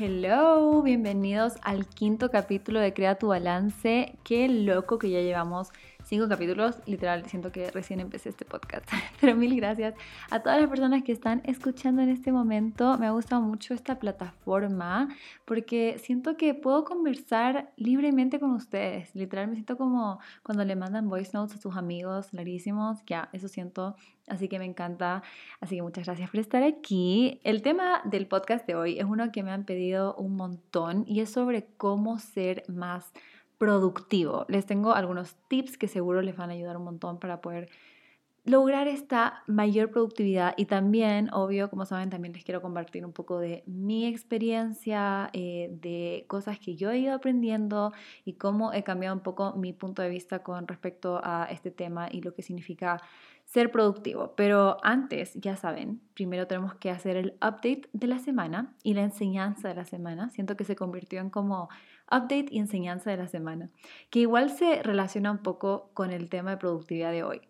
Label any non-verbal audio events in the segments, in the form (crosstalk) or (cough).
Hello, bienvenidos al quinto capítulo de Crea tu Balance. Qué loco que ya llevamos cinco capítulos. Literal, siento que recién empecé este podcast. (laughs) Pero mil gracias a todas las personas que están escuchando en este momento. Me ha gustado mucho esta plataforma porque siento que puedo conversar libremente con ustedes. Literal, me siento como cuando le mandan voice notes a sus amigos larguísimos. Ya, eso siento. Así que me encanta. Así que muchas gracias por estar aquí. El tema del podcast de hoy es uno que me han pedido un montón y es sobre cómo ser más productivo. Les tengo algunos tips que seguro les van a ayudar un montón para poder lograr esta mayor productividad y también, obvio, como saben, también les quiero compartir un poco de mi experiencia, eh, de cosas que yo he ido aprendiendo y cómo he cambiado un poco mi punto de vista con respecto a este tema y lo que significa ser productivo. Pero antes, ya saben, primero tenemos que hacer el update de la semana y la enseñanza de la semana. Siento que se convirtió en como update y enseñanza de la semana, que igual se relaciona un poco con el tema de productividad de hoy,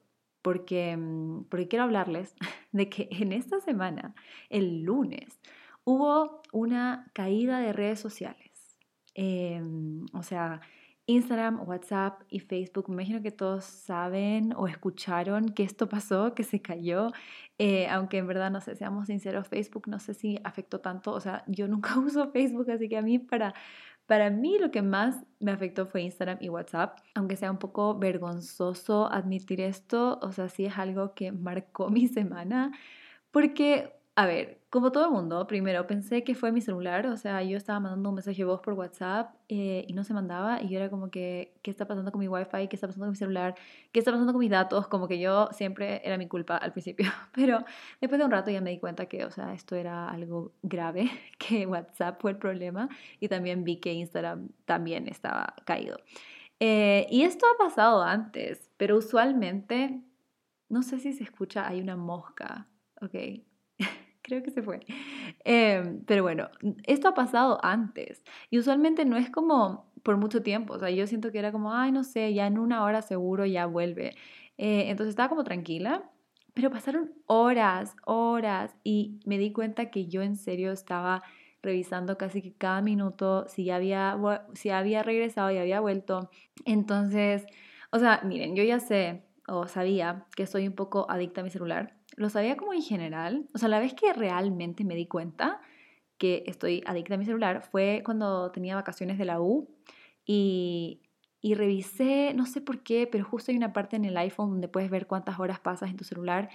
porque, mm, porque quiero hablarles (laughs) de que en esta semana, el lunes, hubo una caída de redes sociales. Em, o sea, Instagram, WhatsApp y Facebook, me imagino que todos saben o escucharon que esto pasó, que se cayó, eh, aunque en verdad, no sé, seamos sinceros, Facebook no sé si afectó tanto, o sea, yo nunca (laughs) uso Facebook, así que a mí para, para mí lo que más me afectó fue Instagram y WhatsApp, aunque sea un poco vergonzoso admitir esto, o sea, sí es algo que marcó (laughs) mi semana, porque a ver, como todo el mundo, primero pensé que fue mi celular, o sea, yo estaba mandando un mensaje de voz por WhatsApp eh, y no se mandaba y yo era como que, ¿qué está pasando con mi wifi? ¿Qué está pasando con mi celular? ¿Qué está pasando con mis datos? Como que yo siempre era mi culpa al principio, (laughs) pero después de un rato ya me di cuenta que, o sea, esto era algo grave, (laughs) que WhatsApp fue el problema y también vi que Instagram también estaba caído. Eh, y esto ha pasado antes, pero usualmente, no sé si se escucha, hay una mosca, ¿ok? Creo que se fue. (laughs) Em, pero bueno, esto ha pasado antes y usualmente no es como por mucho tiempo, o sea, yo siento que era como, ay, no sé, ya en una hora seguro ya vuelve. Eh, entonces estaba como tranquila, pero pasaron horas, horas y me di cuenta que yo en serio estaba revisando casi que cada minuto si ya había, si había regresado y había vuelto. Entonces, o sea, miren, yo ya sé o sabía que soy un poco adicta a mi celular lo sabía como en general. O sea, la vez que realmente me di cuenta que estoy adicta a mi celular fue cuando tenía vacaciones de la U y, y revisé, no sé por qué, pero justo hay una parte en el iPhone donde puedes ver cuántas horas pasas en tu celular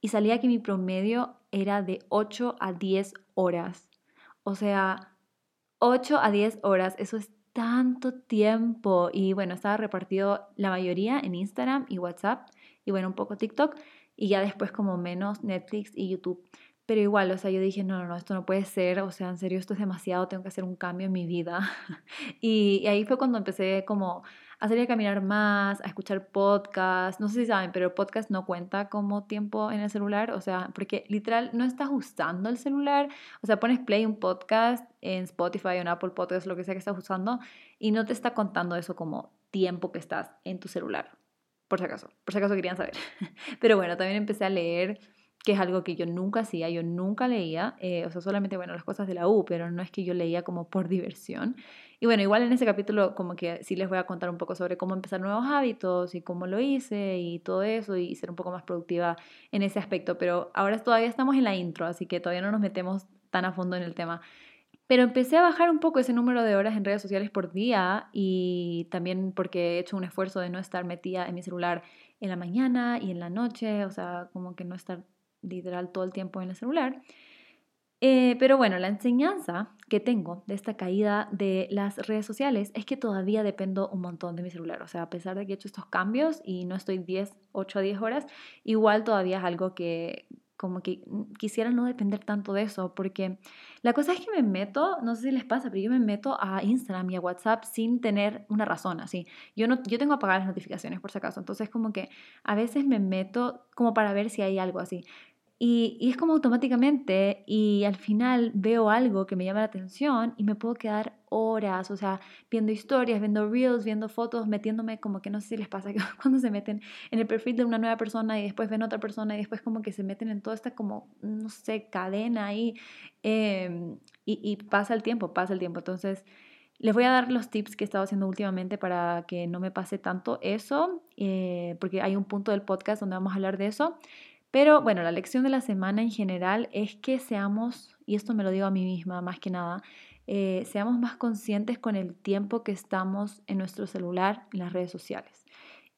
y salía que mi promedio era de 8 a 10 horas. O sea, 8 a 10 horas, eso es tanto tiempo. Y bueno, estaba repartido la mayoría en Instagram y WhatsApp y bueno, un poco TikTok y ya después como menos Netflix y YouTube. Pero igual, o sea, yo dije, no, no, no, esto no puede ser, o sea, en serio, esto es demasiado, tengo que hacer un cambio en mi vida. (laughs) y, ahí fue cuando empecé como a salir a caminar más, a escuchar podcasts, no sé si saben, pero el podcast no cuenta como tiempo en el celular, o sea, porque literal no estás usando el celular, o sea, pones play un podcast en Spotify o en Apple Podcasts, lo que sea que estás usando, y no te está contando eso como tiempo que estás en tu celular por si acaso, por si acaso querían saber. (laughs) Pero bueno, también empecé a leer, que es algo que yo nunca hacía, yo nunca leía, eh, o sea, solamente, bueno, las cosas de la U, pero no es que yo leía como por (laughs) diversión. Y bueno, igual en ese capítulo como que sí les voy a contar un poco sobre cómo empezar nuevos hábitos y cómo lo hice y todo eso y ser un poco más productiva en ese aspecto, pero ahora todavía estamos en la intro, así que todavía no nos metemos tan a fondo en el tema. Pero empecé a bajar un poco ese número de horas en redes sociales por día y también porque he hecho un esfuerzo de no estar metida en mi celular en la mañana y en la noche, o sea, como que no estar literal todo el tiempo en el celular. Eh, pero bueno, la enseñanza que tengo de esta caída de las redes sociales es que todavía dependo un montón de mi celular. O sea, a pesar de que he hecho estos cambios y no estoy 10, 8 a 10 horas, igual todavía es algo que, como que quisiera no depender tanto de eso, porque la cosa es que me meto, no sé si les pasa, pero yo me meto a Instagram y a WhatsApp sin tener una razón, así. Yo, no, yo tengo apagadas las notificaciones por si acaso, entonces como que a veces me meto como para ver si hay algo así. Y, y, es como automáticamente y al final veo algo que me llama la atención y me puedo quedar horas, o sea, viendo historias, viendo reels, viendo fotos, metiéndome como que no sé si les pasa (laughs) que cuando se meten en el perfil de una nueva persona y después ven otra persona y después como que se meten en toda esta como, no sé, cadena ahí em, y, y pasa el tiempo, pasa el tiempo. Entonces, les voy a dar los tips que he estado haciendo últimamente para que no me pase tanto eso, eh, porque hay un punto del podcast donde vamos a hablar de eso. Pero bueno, la lección de la semana en general es que seamos, y esto me lo digo a mí misma más que nada, eh, seamos más conscientes con el tiempo que estamos en nuestro celular, en las redes sociales.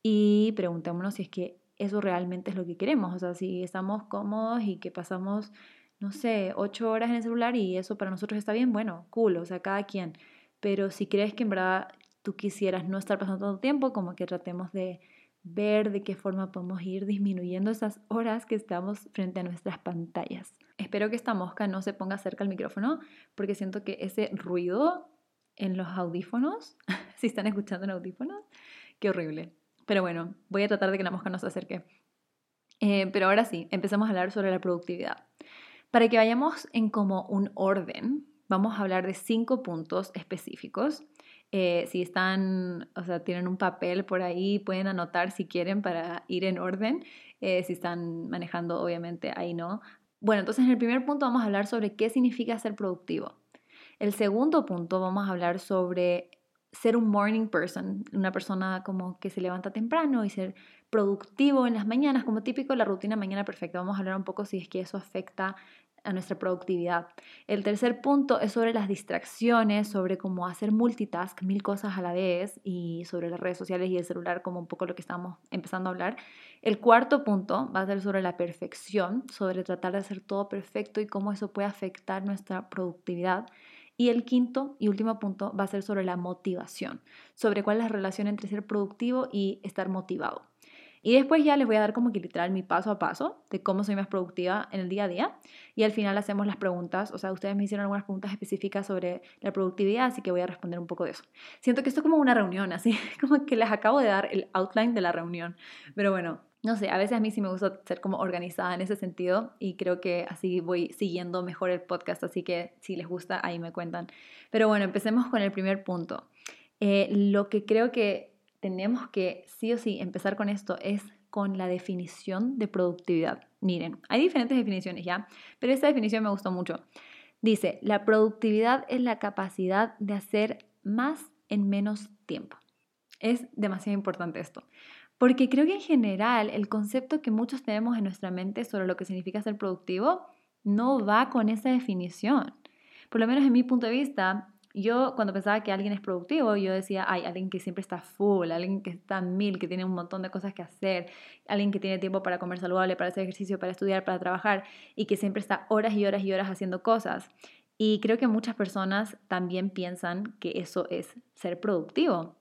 Y preguntémonos si es que eso realmente es lo que queremos, o sea, si estamos cómodos y que pasamos, no sé, ocho horas en el celular y eso para nosotros está bien, bueno, cool, o sea, cada quien. Pero si crees que en verdad tú quisieras no estar pasando tanto tiempo, como que tratemos de ver de qué forma podemos ir disminuyendo esas horas que estamos frente a nuestras pantallas. Espero que esta mosca no se ponga cerca al micrófono porque siento que ese ruido en los audífonos, (laughs) si están escuchando en audífonos, qué horrible. Pero bueno, voy a tratar de que la mosca no se acerque. Eh, pero ahora sí, empecemos a hablar sobre la productividad. Para que vayamos en como un orden, vamos a hablar de cinco puntos específicos eh, si están, o sea, tienen un papel por ahí, pueden anotar si quieren para ir en orden. Eh, si están manejando, obviamente, ahí no. Bueno, entonces en el primer punto vamos a hablar sobre qué significa ser productivo. El segundo punto vamos a hablar sobre ser un morning person, una persona como que se levanta temprano y ser productivo en las mañanas, como típico la rutina mañana perfecta. Vamos a hablar un poco si es que eso afecta a nuestra productividad. El tercer punto es sobre las distracciones, sobre cómo hacer multitask, mil cosas a la vez y sobre las redes sociales y el celular, como un poco lo que estamos empezando a hablar. El cuarto punto va a ser sobre la perfección, sobre tratar de hacer todo perfecto y cómo eso puede afectar nuestra productividad. Y el quinto y último punto va a ser sobre la motivación, sobre cuál es la relación entre ser productivo y estar motivado. Y después ya les voy a dar como que literal mi paso a paso de cómo soy más productiva en el día a día. Y al final hacemos las preguntas, o sea, ustedes me hicieron algunas preguntas específicas sobre la productividad, así que voy a responder un poco de eso. Siento que esto es como una reunión, así (laughs) como que les acabo de dar el outline de la reunión. Pero bueno, no sé, a veces a mí sí me gusta ser como organizada en ese sentido y creo que así voy siguiendo mejor el podcast, así que si les gusta, ahí me cuentan. Pero bueno, empecemos con el primer punto. Eh, lo que creo que tenemos que sí o sí empezar con esto es con la definición de productividad. Miren, hay diferentes definiciones ya, pero esta definición me gustó mucho. Dice, la productividad es la capacidad de hacer más en menos tiempo. Es demasiado importante esto, porque creo que en general el concepto que muchos tenemos en nuestra mente sobre lo que significa ser productivo no va con esa definición. Por lo menos en mi punto de vista, yo cuando pensaba que alguien es productivo, yo decía, hay alguien que siempre está full, alguien que está mil, que tiene un montón de cosas que hacer, alguien que tiene tiempo para comer saludable, para hacer ejercicio, para estudiar, para trabajar y que siempre está horas y horas y horas haciendo cosas. Y creo que muchas personas también piensan que eso es ser productivo.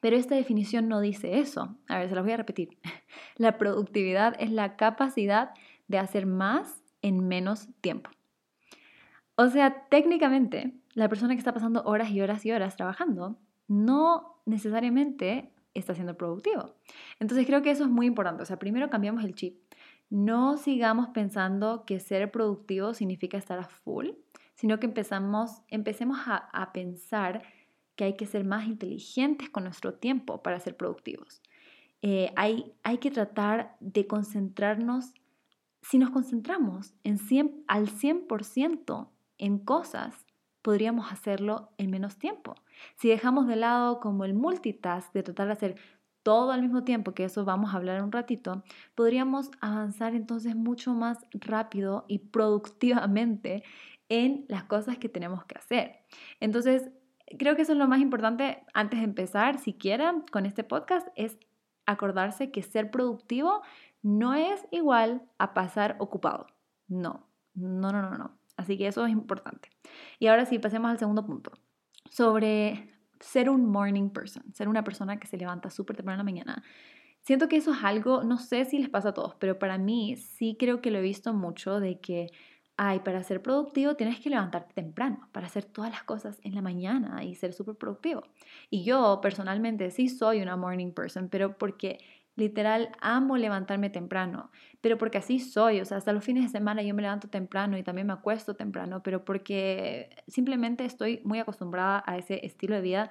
Pero esta definición no dice eso. A ver, se las voy a repetir. (laughs) La productividad es la capacidad de hacer más en menos tiempo. O sea, técnicamente, la persona que está pasando horas y horas y horas trabajando no necesariamente está siendo productivo. Entonces creo que eso es muy importante. O sea, primero cambiamos el chip. No sigamos pensando que ser productivo significa estar a full, sino que empezamos, empecemos a, pensar que hay que ser más inteligentes con nuestro tiempo para ser productivos. Eh, hay, hay que tratar de concentrarnos, si nos concentramos en 100, al 100% en cosas, podríamos hacerlo en menos tiempo. Si dejamos de lado como el multitask de tratar de hacer todo al mismo tiempo, que eso vamos a hablar un ratito, podríamos avanzar entonces mucho más rápido y productivamente en las cosas que tenemos que hacer. Entonces, creo que eso es lo más importante antes de empezar, siquiera con este podcast, es acordarse que ser productivo no es igual a pasar ocupado. No, no, no, no, no. Así que eso es importante. Y ahora sí, pasemos al segundo punto. Sobre ser un morning person, ser una persona que se levanta súper temprano en la mañana. Siento que eso es algo, no sé si les pasa a todos, pero para mí sí creo que lo he visto mucho de que, ay, para ser productivo tienes que levantarte temprano, para hacer todas las cosas en la mañana y ser súper productivo. Y yo personalmente sí soy una morning person, pero porque Literal, amo levantarme temprano, pero porque así soy, o sea, hasta los fines de semana yo me levanto temprano y también me acuesto temprano, pero porque simplemente estoy muy acostumbrada a ese estilo de vida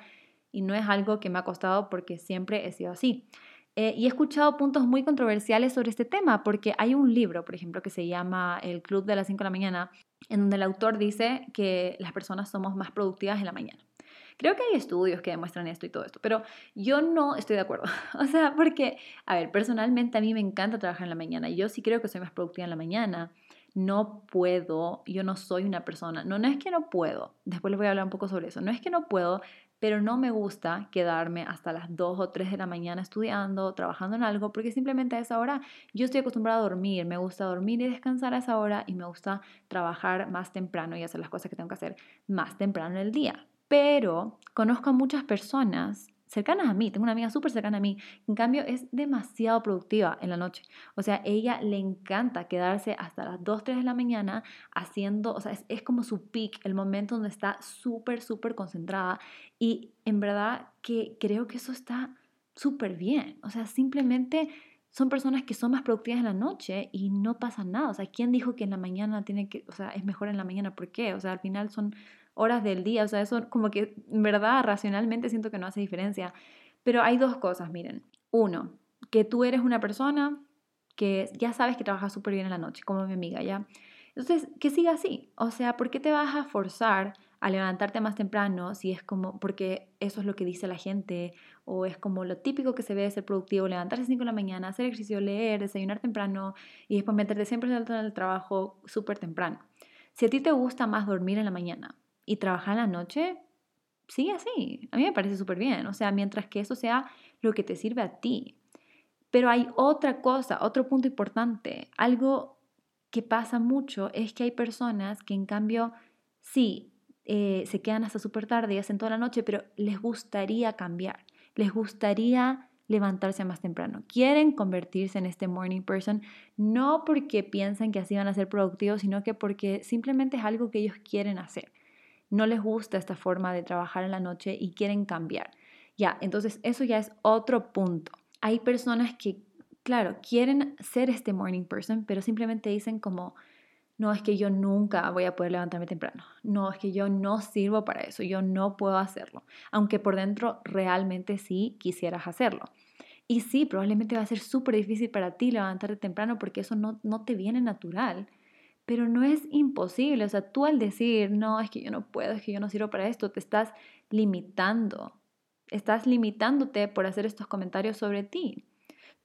y no es algo que me ha costado porque siempre he sido así. Eh, y he escuchado puntos muy controversiales sobre este tema, porque hay un libro, por ejemplo, que se llama El Club de las 5 de la mañana, en donde el autor dice que las personas somos más productivas en la mañana. Creo que hay estudios que demuestran esto y todo esto, pero yo no estoy de acuerdo. (laughs) O sea, porque, a ver, personalmente a mí me encanta trabajar en la mañana. Yo sí creo que soy más productiva en la mañana. No puedo, yo no soy una persona, no, no es que no puedo, después les voy a hablar un poco sobre eso, no es que no puedo, pero no me gusta quedarme hasta las 2 o 3 de la mañana estudiando, trabajando en algo, porque simplemente a esa hora yo estoy acostumbrada a dormir, me gusta dormir y descansar a esa hora y me gusta trabajar más temprano y hacer las cosas que tengo que hacer más temprano en el día pero conozco a muchas personas cercanas a mí, tengo una amiga súper cercana a mí, en cambio es demasiado productiva en la noche. O sea, ella le encanta quedarse hasta las 2, 3 de la mañana haciendo, o sea, es, es como su peak, el momento donde está súper, súper concentrada. Y en verdad que creo que eso está súper bien. O sea, simplemente son personas que son más productivas en la noche y no pasa nada. O sea, ¿quién dijo que en la mañana tiene que, o sea, es mejor en la mañana? ¿Por qué? O sea, al final son horas del día, o sea, eso como que en verdad racionalmente siento que no hace diferencia. Pero hay dos cosas, miren. Uno, que tú eres una persona que ya sabes que trabaja súper bien en la noche, como mi amiga, ¿ya? Entonces, que siga así. O sea, ¿por qué te vas a forzar a levantarte más temprano si es como, porque eso es lo que dice la gente, o es como lo típico que se ve de ser productivo, levantarse a las 5 de la mañana, hacer ejercicio, leer, desayunar temprano y después meterte siempre en el trabajo súper temprano. Si a ti te gusta más dormir en la mañana y trabajar en la noche, sigue así. A mí me parece súper bien. O sea, mientras que eso sea lo que te sirve a ti. Pero hay otra cosa, otro punto importante. Algo que pasa mucho es que hay personas que en cambio, sí, eh, se quedan hasta súper tarde y hacen toda la noche, pero les gustaría cambiar. Les gustaría levantarse más temprano. Quieren convertirse en este morning person, no porque piensan que así van a ser productivos, sino que porque simplemente es algo que ellos quieren hacer no les gusta esta forma de trabajar en la noche y quieren cambiar. Ya, entonces eso ya es otro punto. Hay personas que, claro, quieren ser este morning person, pero simplemente dicen como, no es que yo nunca voy a poder levantarme temprano, no es que yo no sirvo para eso, yo no puedo hacerlo, aunque por dentro realmente sí quisieras hacerlo. Y sí, probablemente va a ser súper difícil para ti levantarte temprano porque eso no, no te viene natural pero no es imposible. O sea, tú al decir, no, es que yo no puedo, es que yo no sirvo para esto, te estás limitando. Estás limitándote por hacer estos comentarios sobre ti.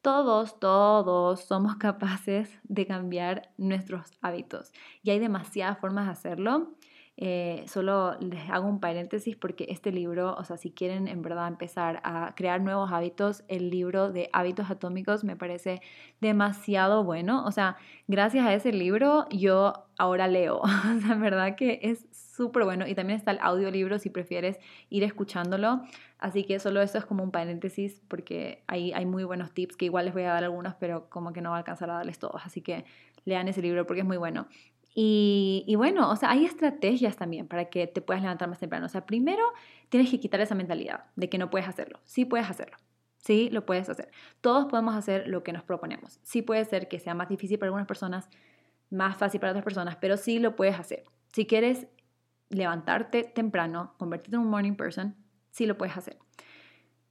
Todos, todos somos (laughs) capaces de cambiar nuestros hábitos y hay demasiadas formas de hacerlo. Eh, solo les hago un paréntesis porque este libro, o sea, si quieren en verdad empezar a crear nuevos hábitos, el libro de hábitos atómicos me parece demasiado bueno. O sea, gracias a ese libro yo ahora leo. (laughs) O sea, en verdad que es súper bueno. Y también está el audiolibro si prefieres ir escuchándolo. Así que solo eso es como un paréntesis porque ahí hay muy buenos tips que igual les voy a dar algunos, pero como que no va a alcanzar a darles todos. Así que lean ese libro porque es muy bueno. Y, bueno, o sea, hay estrategias también para que te puedas levantar más temprano. O sea, primero tienes que quitar esa mentalidad de que no puedes hacerlo. Sí puedes hacerlo. Sí, lo puedes hacer. Todos podemos hacer lo que nos proponemos. Sí puede ser que sea más difícil para algunas personas, más fácil para otras personas, pero sí lo puedes hacer. Si quieres levantarte temprano, convertirte en un morning person, sí lo puedes hacer.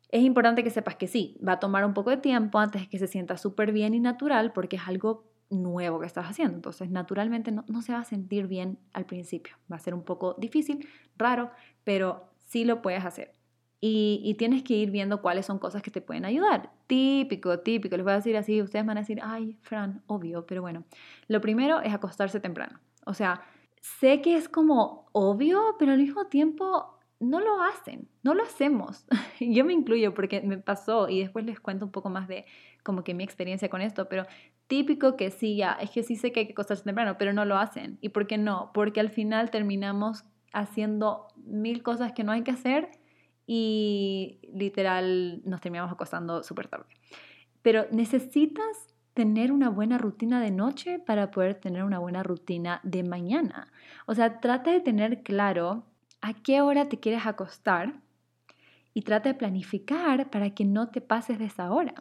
Es importante que sepas que sí, va a tomar un poco de tiempo antes de que se sienta súper bien y natural porque es algo nuevo que estás haciendo. Entonces, naturalmente no, se va a sentir bien al principio. Va a ser un poco difícil, raro, pero sí lo puedes hacer. Y, y, tienes que ir viendo cuáles son cosas que te pueden ayudar. Típico, típico. Les voy a decir así, ustedes van a decir, ay, Fran, obvio, pero bueno. Lo primero es acostarse temprano. O sea, sé que es como obvio, pero al mismo tiempo no lo hacen, no lo hacemos. (laughs) Yo me incluyo porque me pasó y después les cuento un poco más de como que mi experiencia con esto, pero típico que sí, ya, es que sí sé que hay que acostarse temprano, pero no lo hacen. ¿Y por qué no? Porque al final terminamos haciendo mil cosas que no hay que hacer y literal nos terminamos acostando súper tarde. Pero necesitas tener una buena rutina de noche para poder tener una buena rutina de mañana. O sea, trata de tener claro a qué hora te quieres acostar y trata de planificar para que no te pases de esa hora.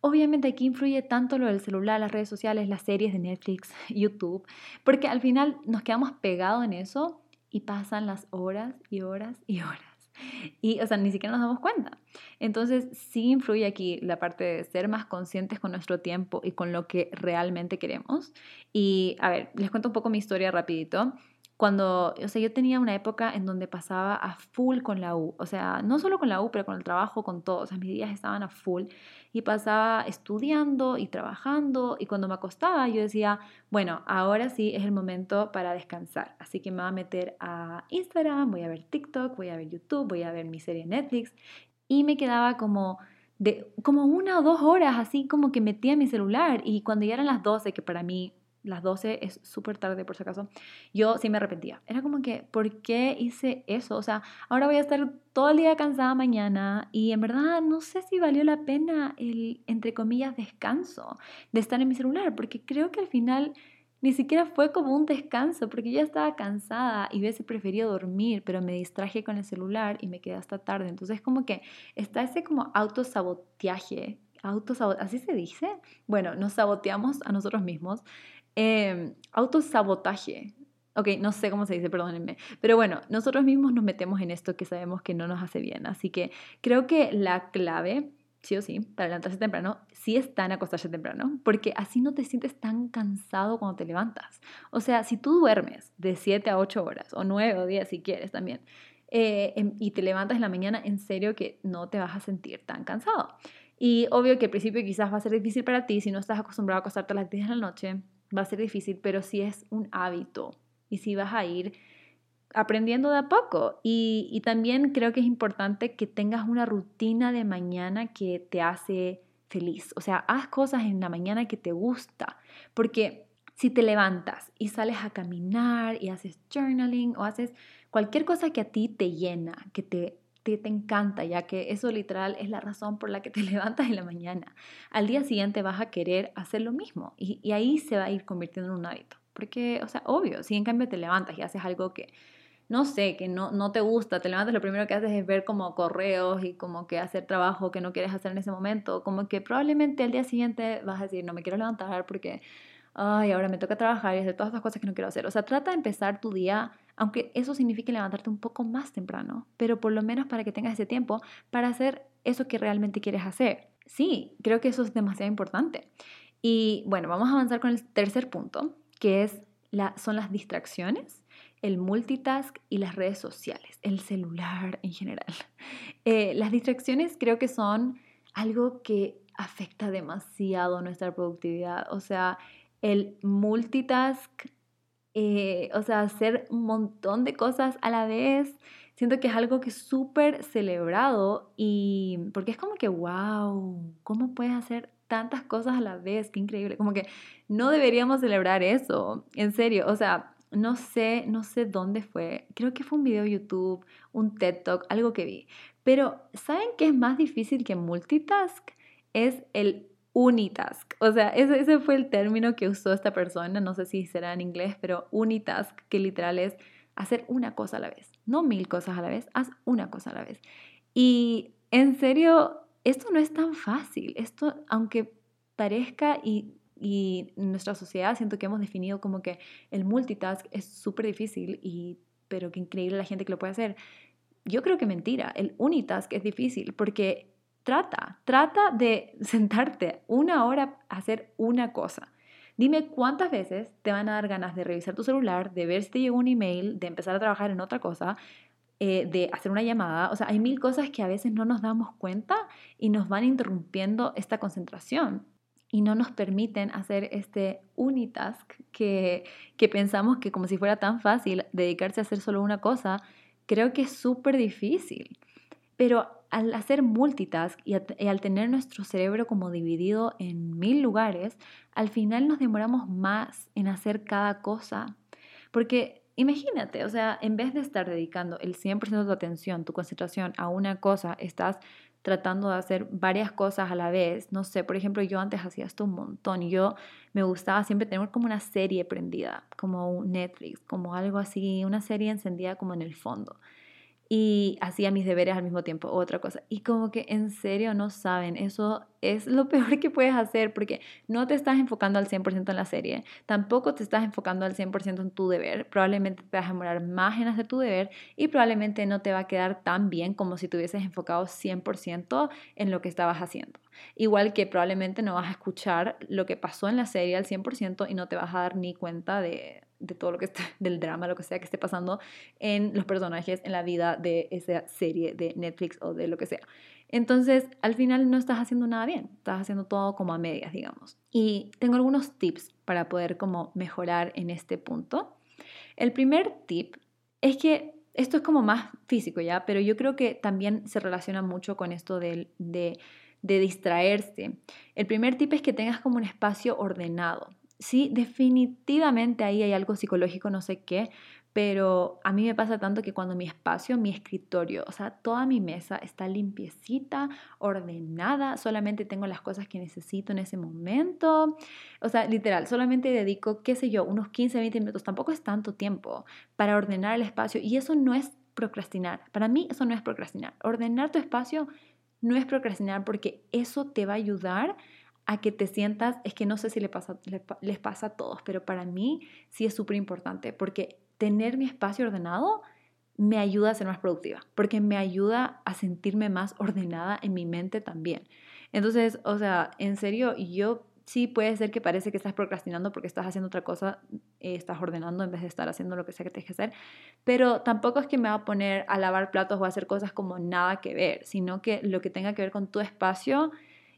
Obviamente aquí influye tanto lo del celular, las redes sociales, las series de Netflix, (laughs) YouTube, porque al final nos quedamos pegados en eso y pasan las horas y horas y horas. Y, o sea, ni siquiera nos damos cuenta. Entonces, sí influye aquí la parte de ser más conscientes con nuestro tiempo y con lo que realmente queremos. Y, a ver, les cuento un poco mi historia rapidito cuando, o sea, yo tenía una época en donde pasaba a full con la U, o sea, no solo con la U, pero con el trabajo, con todo, o sea, mis días estaban a full y pasaba estudiando y trabajando y cuando me acostaba yo decía, bueno, ahora sí es el momento para descansar, así que me voy a meter a Instagram, voy a ver TikTok, voy a ver YouTube, voy a ver mi serie Netflix y me quedaba como de como una o dos horas así como que metía mi celular y cuando ya eran las 12, que para mí las 12 es súper tarde por si acaso, yo sí me arrepentía. Era como que, ¿por qué hice eso? O sea, ahora voy a estar todo el día cansada mañana y en verdad no sé si valió la pena el, entre comillas, descanso de estar en mi celular, porque creo que al final ni siquiera fue como un descanso, porque ya estaba cansada y hubiese preferido dormir, pero me distraje con el celular y me quedé hasta tarde. Entonces como que está ese como autosaboteaje, autosabot ¿así se dice? Bueno, nos saboteamos a nosotros mismos eh, autosabotaje. Ok, no sé cómo se dice, perdónenme. Pero bueno, nosotros mismos nos metemos en esto que sabemos que no nos hace bien. Así que creo que la clave, sí o sí, para levantarse temprano, sí está en acostarse temprano, porque así no te sientes tan cansado cuando te levantas. O sea, si tú duermes de 7 a 8 horas, o 9 o 10 si quieres también, eh, em, y te levantas en la mañana, en serio que no te vas a sentir tan cansado. Y obvio que al principio quizás va a ser difícil para ti si no estás acostumbrado a acostarte a las 10 de la noche va a ser difícil, pero sí es un hábito y sí vas a ir aprendiendo de a poco. Y, y también creo que es importante que tengas una rutina de mañana que te hace feliz. O sea, haz cosas en la mañana que te gusta, porque si te levantas y sales a caminar y haces journaling o haces cualquier cosa que a ti te llena, que te te, encanta, ya que eso literal es la razón por la que te (laughs) levantas en la mañana. Al día siguiente vas a querer hacer lo mismo y, y ahí se va a ir convirtiendo en un hábito. Porque, o sea, obvio, si en cambio te levantas y haces algo que, no sé, que no, no te gusta, te levantas, lo primero que haces es ver como correos y como que hacer trabajo que no quieres hacer en ese momento, como que probablemente al día siguiente vas a decir, no me quiero levantar porque, ay, ahora me toca trabajar y hacer todas esas cosas que no quiero hacer. O sea, trata de empezar tu día aunque eso signifique levantarte un poco más temprano, pero por lo menos para que tengas ese tiempo para hacer eso que realmente quieres hacer. Sí, creo que eso es demasiado importante. Y bueno, vamos a avanzar con el tercer punto, que es la, son las distracciones, el multitask y las redes sociales, el celular en general. (laughs) Eh, las distracciones creo que son algo que afecta demasiado nuestra productividad. O sea, el multitask eh, o sea, hacer un montón de cosas a la vez. Siento que es algo que es súper celebrado y porque es como que, wow, ¿cómo puedes hacer tantas cosas a la vez? Qué increíble. Como que no deberíamos celebrar eso, en serio. O sea, no sé, no sé dónde fue. Creo que fue un video de YouTube, un TED Talk, algo que vi. Pero, ¿saben qué es más difícil que multitask? Es el unitask. O sea, ese, fue el término que usó esta persona, no sé si será en inglés, pero unitask, que literal es hacer una cosa a la vez, no mil cosas a la vez, haz una cosa a la vez. Y en serio, esto no es tan fácil. Esto, aunque parezca y, y nuestra sociedad siento que hemos definido como que el multitask es súper difícil, y, pero qué increíble la gente que lo puede hacer. Yo creo que mentira, el unitask es difícil porque Trata, trata de (laughs) sentarte una hora a hacer una cosa. Dime cuántas veces te van a dar ganas de revisar tu celular, de ver si te llegó un email, de empezar a trabajar en otra cosa, eh, de hacer una llamada. O sea, hay mil cosas que a veces no nos damos cuenta y nos van interrumpiendo esta concentración y no nos permiten hacer este unitask que, que pensamos que como si fuera tan fácil dedicarse a hacer solo una cosa, creo que es súper difícil. Pero al hacer multitask y, al tener nuestro cerebro como dividido en mil lugares, al final nos demoramos más en hacer cada cosa. Porque imagínate, o sea, en vez de estar dedicando el 100% de tu atención, tu concentración a una cosa, estás tratando de hacer varias cosas a la vez. No sé, por ejemplo, yo antes hacía esto un montón y yo me gustaba siempre tener como una serie prendida, como un Netflix, como algo así, una serie encendida como en el fondo. Y hacía mis deberes al mismo tiempo, otra cosa. Y como que en serio no saben, eso es lo (laughs) peor que puedes hacer porque no te estás enfocando al 100% en la serie, tampoco te estás enfocando al 100% en tu deber, probablemente te vas a demorar más en hacer tu deber y probablemente no te va a quedar tan bien como si te hubieses enfocado 100% en lo que estabas haciendo. Igual que probablemente no vas a escuchar lo que pasó en la serie al 100% y no te vas a dar ni cuenta de, de todo lo que está, (laughs) del drama, lo que sea que esté pasando en los personajes, en la vida de esa serie de Netflix o de lo que sea. Entonces, al final no estás haciendo nada bien, estás haciendo todo como a medias, digamos. Y tengo algunos tips para poder como mejorar en este punto. El primer tip es que esto es como más físico, ¿ya? Pero yo creo que también se relaciona mucho con esto de, de, de distraerse. El primer tip es que tengas como un espacio ordenado. Sí, definitivamente ahí hay algo psicológico, no sé qué, pero a mí me pasa tanto que cuando mi espacio, mi escritorio, o sea, toda mi mesa está limpiecita, ordenada, solamente tengo las cosas que necesito en ese momento, o sea, literal, solamente dedico, qué sé yo, unos 15, 20 minutos, tampoco es tanto tiempo para ordenar el espacio y eso no es procrastinar, para mí eso no es procrastinar, ordenar tu espacio no es procrastinar porque eso te va a ayudar a que te sientas, es que no sé si les pasa, les pasa a todos, pero para mí sí es súper importante porque tener mi espacio ordenado me ayuda a ser más productiva, porque me ayuda a sentirme más ordenada en mi mente también. Entonces, o sea, en serio, yo sí puede ser que parece que estás procrastinando porque estás haciendo otra cosa, eh, estás ordenando en vez de estar haciendo lo que sea que tienes que hacer, pero tampoco es que me va a poner a lavar platos o a hacer cosas como nada que ver, sino que lo que tenga que ver con tu espacio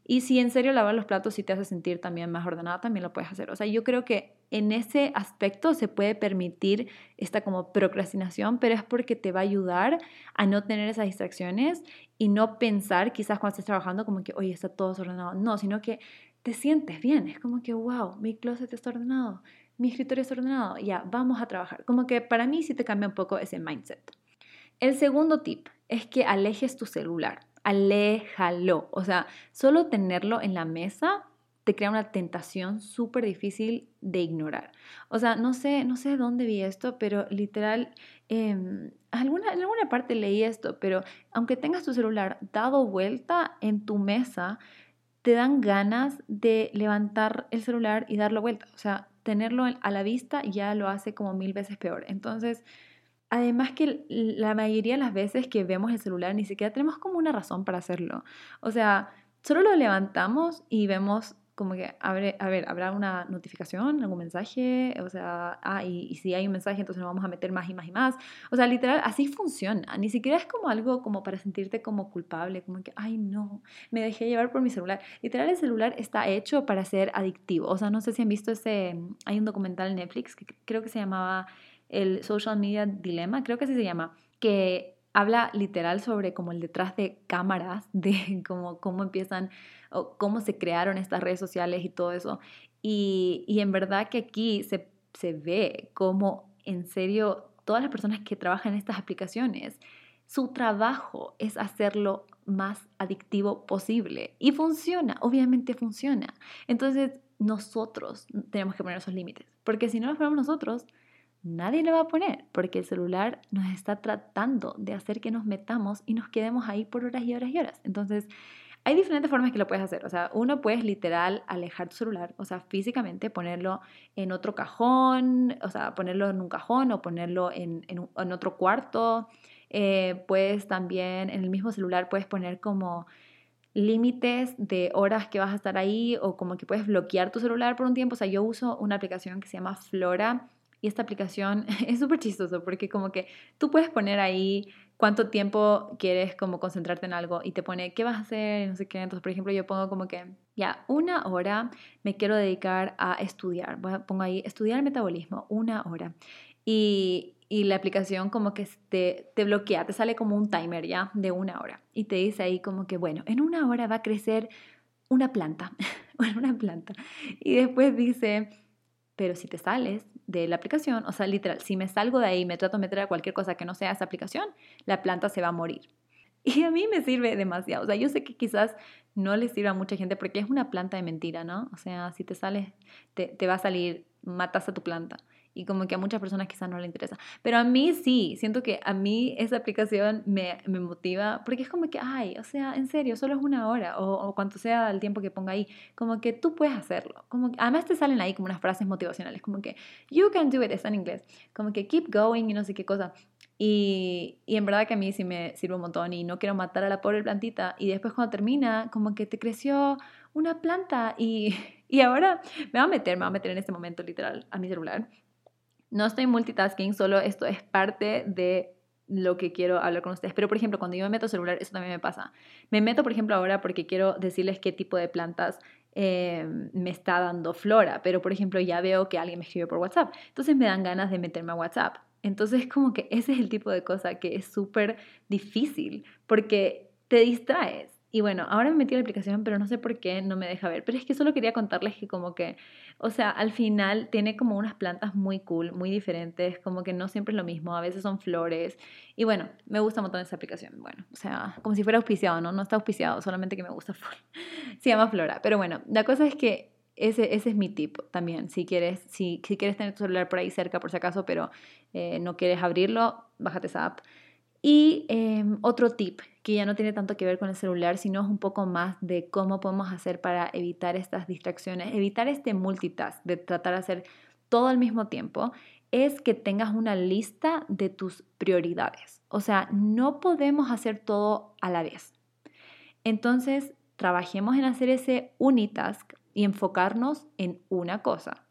y si en serio lavar los platos si te hace sentir también más ordenada, también lo puedes hacer. O sea, yo creo que en ese aspecto se puede permitir esta como procrastinación, pero es porque te va a ayudar a no tener esas distracciones y no pensar quizás cuando estés trabajando como que, oye, está todo desordenado. No, sino que te sientes bien. Es como que, wow, mi closet está ordenado, mi escritorio está ordenado, ya, vamos a trabajar. Como que para mí sí te cambia un poco ese mindset. El segundo tip es que alejes tu celular aléjalo. O sea, solo tenerlo en la mesa te crea una tentación súper difícil de ignorar. O sea, no sé, no sé dónde vi esto, pero literal, eh, alguna, en alguna parte leí esto, pero aunque tengas tu celular dado vuelta en tu mesa, te dan ganas de levantar el celular y darlo vuelta. O sea, tenerlo a la vista ya lo hace como mil veces peor. Entonces, Además que la mayoría de las veces que vemos el celular ni siquiera tenemos como una razón para hacerlo. O sea, solo lo levantamos y vemos como que, a ver, ¿habrá una notificación, algún mensaje? O sea, ah, y, si hay un mensaje, entonces nos vamos a meter más y más y más. O sea, literal, así funciona. Ni siquiera es como algo como para sentirte como culpable, como que, ay, no, me dejé llevar por mi celular. Literal, el celular está hecho para ser adictivo. O sea, no sé si han visto ese, hay un documental en Netflix que creo que se llamaba el Social Media Dilemma, creo que así se llama, que habla literal sobre como el detrás de cámaras, (laughs) de cómo, cómo empiezan o cómo se crearon estas redes sociales y todo eso. Y, y en verdad que aquí se, se ve como en serio todas las personas que trabajan en estas aplicaciones, su trabajo es hacerlo más adictivo posible. Y funciona, obviamente funciona. Entonces nosotros tenemos que poner esos límites, porque si no los ponemos nosotros, nadie le va a poner, porque el celular nos está tratando de hacer que nos metamos y nos quedemos ahí por horas y horas y horas. Entonces, hay diferentes formas que lo puedes hacer. O sea, uno puedes literal alejar tu celular, o sea, físicamente ponerlo en otro cajón, o sea, ponerlo en un cajón o ponerlo en, en, otro cuarto. Eh, puedes también, en el mismo celular, puedes poner como límites de horas que vas a estar ahí o como que puedes bloquear tu celular por un tiempo. O sea, yo uso una aplicación que se llama Flora y esta aplicación (laughs) es súper chistoso porque como que tú puedes poner ahí cuánto tiempo quieres como concentrarte en algo y te pone qué vas a hacer no sé qué. Entonces, por ejemplo, yo pongo como que ya una hora me quiero dedicar a estudiar. Pongo ahí estudiar metabolismo, una hora. Y, y la aplicación como que te, te bloquea, te sale como un timer ya de una hora. Y te dice ahí como que, bueno, en una hora va a crecer una planta. (laughs) una planta. Y después dice pero si te sales de la aplicación, o sea, literal, si me salgo de ahí y me trato de meter a cualquier cosa que no sea esa aplicación, la planta se va a morir. (laughs) Y a mí me sirve demasiado. O sea, yo sé que quizás no le sirva a mucha gente porque es una planta de mentira, ¿no? O sea, si te sales, te, te va a salir, matas a tu planta. Y como que a muchas personas quizás no le interesa. Pero a mí sí, siento que a mí esa aplicación me, me motiva porque es como que, ay, o sea, en serio, solo es una hora o, o cuanto sea el tiempo que ponga ahí, como que tú puedes hacerlo. Como que, además te salen ahí como unas frases motivacionales, como que, you can do it, está en inglés, como que keep going y no sé qué cosa. Y, y, en verdad que a mí sí me sirve un montón y no quiero matar a la pobre plantita. Y después cuando termina, como que te creció una planta y, (laughs) y ahora me voy a meter, me voy a meter en este momento literal a mi celular no estoy multitasking, solo esto es parte de lo que quiero hablar con ustedes. Pero, por ejemplo, cuando yo me meto celular, eso también me pasa. Me meto, por ejemplo, ahora porque quiero decirles qué tipo de plantas eh, me está dando flora. Pero, por ejemplo, ya veo que alguien me escribe por WhatsApp. Entonces me dan ganas de meterme a WhatsApp. Entonces, como que ese es el tipo de cosa que es súper difícil porque te distraes. Y bueno, ahora me metí a la aplicación, pero no sé por qué no me deja ver. Pero es que solo quería contarles que como que, o sea, al final tiene como unas plantas muy cool, muy diferentes, como que no siempre es lo mismo, a veces son flores. Y bueno, me gusta un montón esa aplicación. Bueno, o sea, como si fuera auspiciado, ¿no? No está auspiciado, solamente que me gusta. (laughs) Se llama Flora. Pero bueno, la cosa es que ese, ese es mi tip también. Si quieres, si, si quieres tener tu celular por ahí cerca, por si acaso, pero eh, no quieres abrirlo, bájate esa app. Y em, otro tip que ya no tiene tanto que ver con el celular, sino es un poco más de cómo podemos hacer para evitar estas distracciones, evitar este multitask, de tratar de hacer todo al mismo tiempo, es que tengas una lista de tus prioridades. O sea, no podemos hacer todo a la vez. Entonces, trabajemos en hacer ese unitask y enfocarnos en una cosa.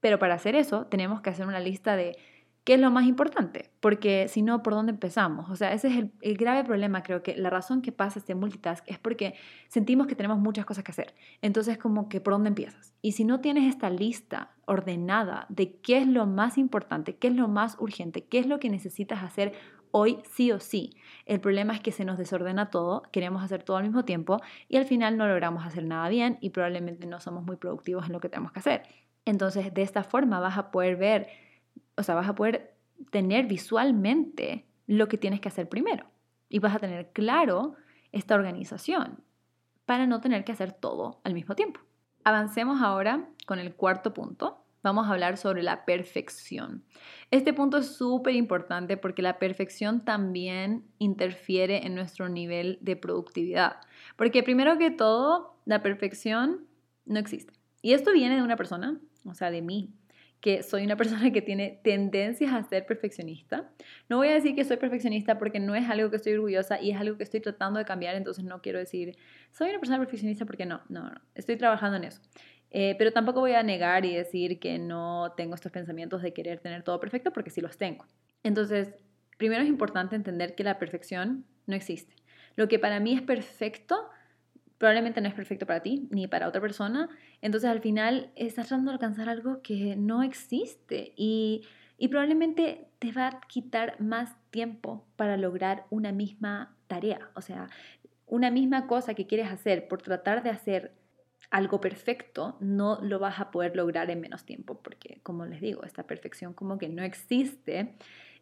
Pero para hacer eso, tenemos que hacer una lista de ¿Qué es lo más importante? Porque si no, ¿por dónde empezamos? O sea, ese es el, grave problema, creo que la razón que pasa este multitask es porque sentimos que tenemos muchas cosas que hacer. Entonces, como que, ¿por dónde empiezas? Y si no tienes esta lista ordenada de qué es lo más importante, qué es lo más urgente, qué es lo que necesitas hacer hoy sí o sí, el problema es que se nos desordena todo, queremos hacer todo al mismo tiempo y al final no logramos hacer nada bien y probablemente no somos muy productivos en lo que tenemos que hacer. Entonces, de esta forma vas a poder ver o sea, vas a poder tener visualmente lo que tienes que hacer primero y vas a tener claro esta organización para no tener que hacer todo al mismo tiempo. Avancemos ahora con el cuarto punto. Vamos a hablar sobre la perfección. Este punto es súper importante porque la perfección también interfiere en nuestro nivel de productividad. Porque primero que todo, la perfección no existe. Y esto viene de una persona, o sea, de mí, que soy una (laughs) persona que tiene tendencias a ser perfeccionista. No voy a decir que soy perfeccionista porque no es algo que estoy orgullosa y es algo que estoy tratando de cambiar, entonces no quiero decir, soy una persona perfeccionista porque no, no, no, estoy trabajando en eso. Eh, pero tampoco voy a negar y decir que no tengo estos pensamientos de querer tener todo perfecto porque sí los tengo. Entonces, primero es importante entender que la perfección no existe. Lo que para mí es perfecto probablemente no es perfecto para ti ni para otra persona. Entonces al final estás tratando de alcanzar algo que no existe y, y probablemente te va a quitar más tiempo para lograr una misma tarea. O sea, una misma cosa que quieres hacer por tratar de hacer algo perfecto, no lo vas a poder lograr en menos tiempo, porque como les digo, esta perfección como que no existe.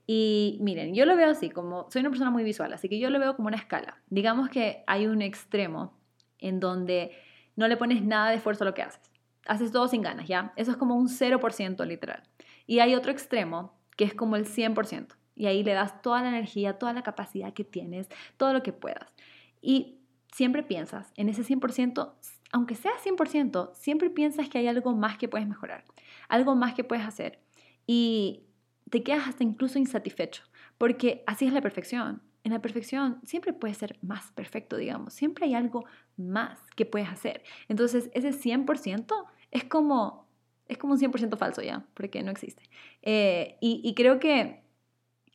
Y miren, yo lo veo así, como soy una persona muy visual, así que yo lo veo como una escala. Digamos que hay un extremo en donde no le pones nada de esfuerzo a lo que haces. Haces todo sin ganas, ¿ya? Eso es como un 0% literal. Y hay otro extremo que es como el 100%. Y ahí le das toda la energía, toda la capacidad que tienes, todo lo que puedas. Y siempre piensas en ese 100%, aunque sea 100%, siempre piensas que hay algo más que puedes mejorar, algo más que puedes hacer. Y te quedas hasta incluso insatisfecho, porque así es la perfección en la perfección siempre puede ser más perfecto, digamos. Siempre hay algo más que puedes hacer. Entonces, ese 100% es como, es como un 100% falso ya, porque no existe. Eh, y, y creo que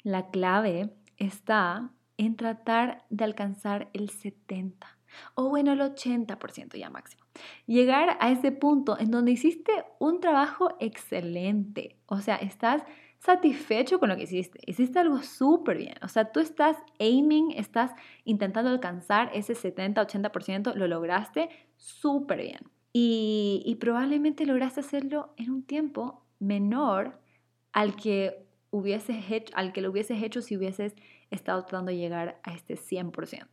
la clave está en tratar de alcanzar el 70 o bueno, el 80% ya máximo. Llegar a ese punto en donde hiciste un trabajo excelente, o sea, estás satisfecho con lo que hiciste. Hiciste algo súper bien. O sea, tú estás aiming, estás intentando alcanzar ese 70-80%, lo lograste súper bien. Y, probablemente lograste hacerlo en un tiempo menor al que, hubieses hecho, al que lo hubieses hecho si hubieses estado tratando de llegar a este 100%.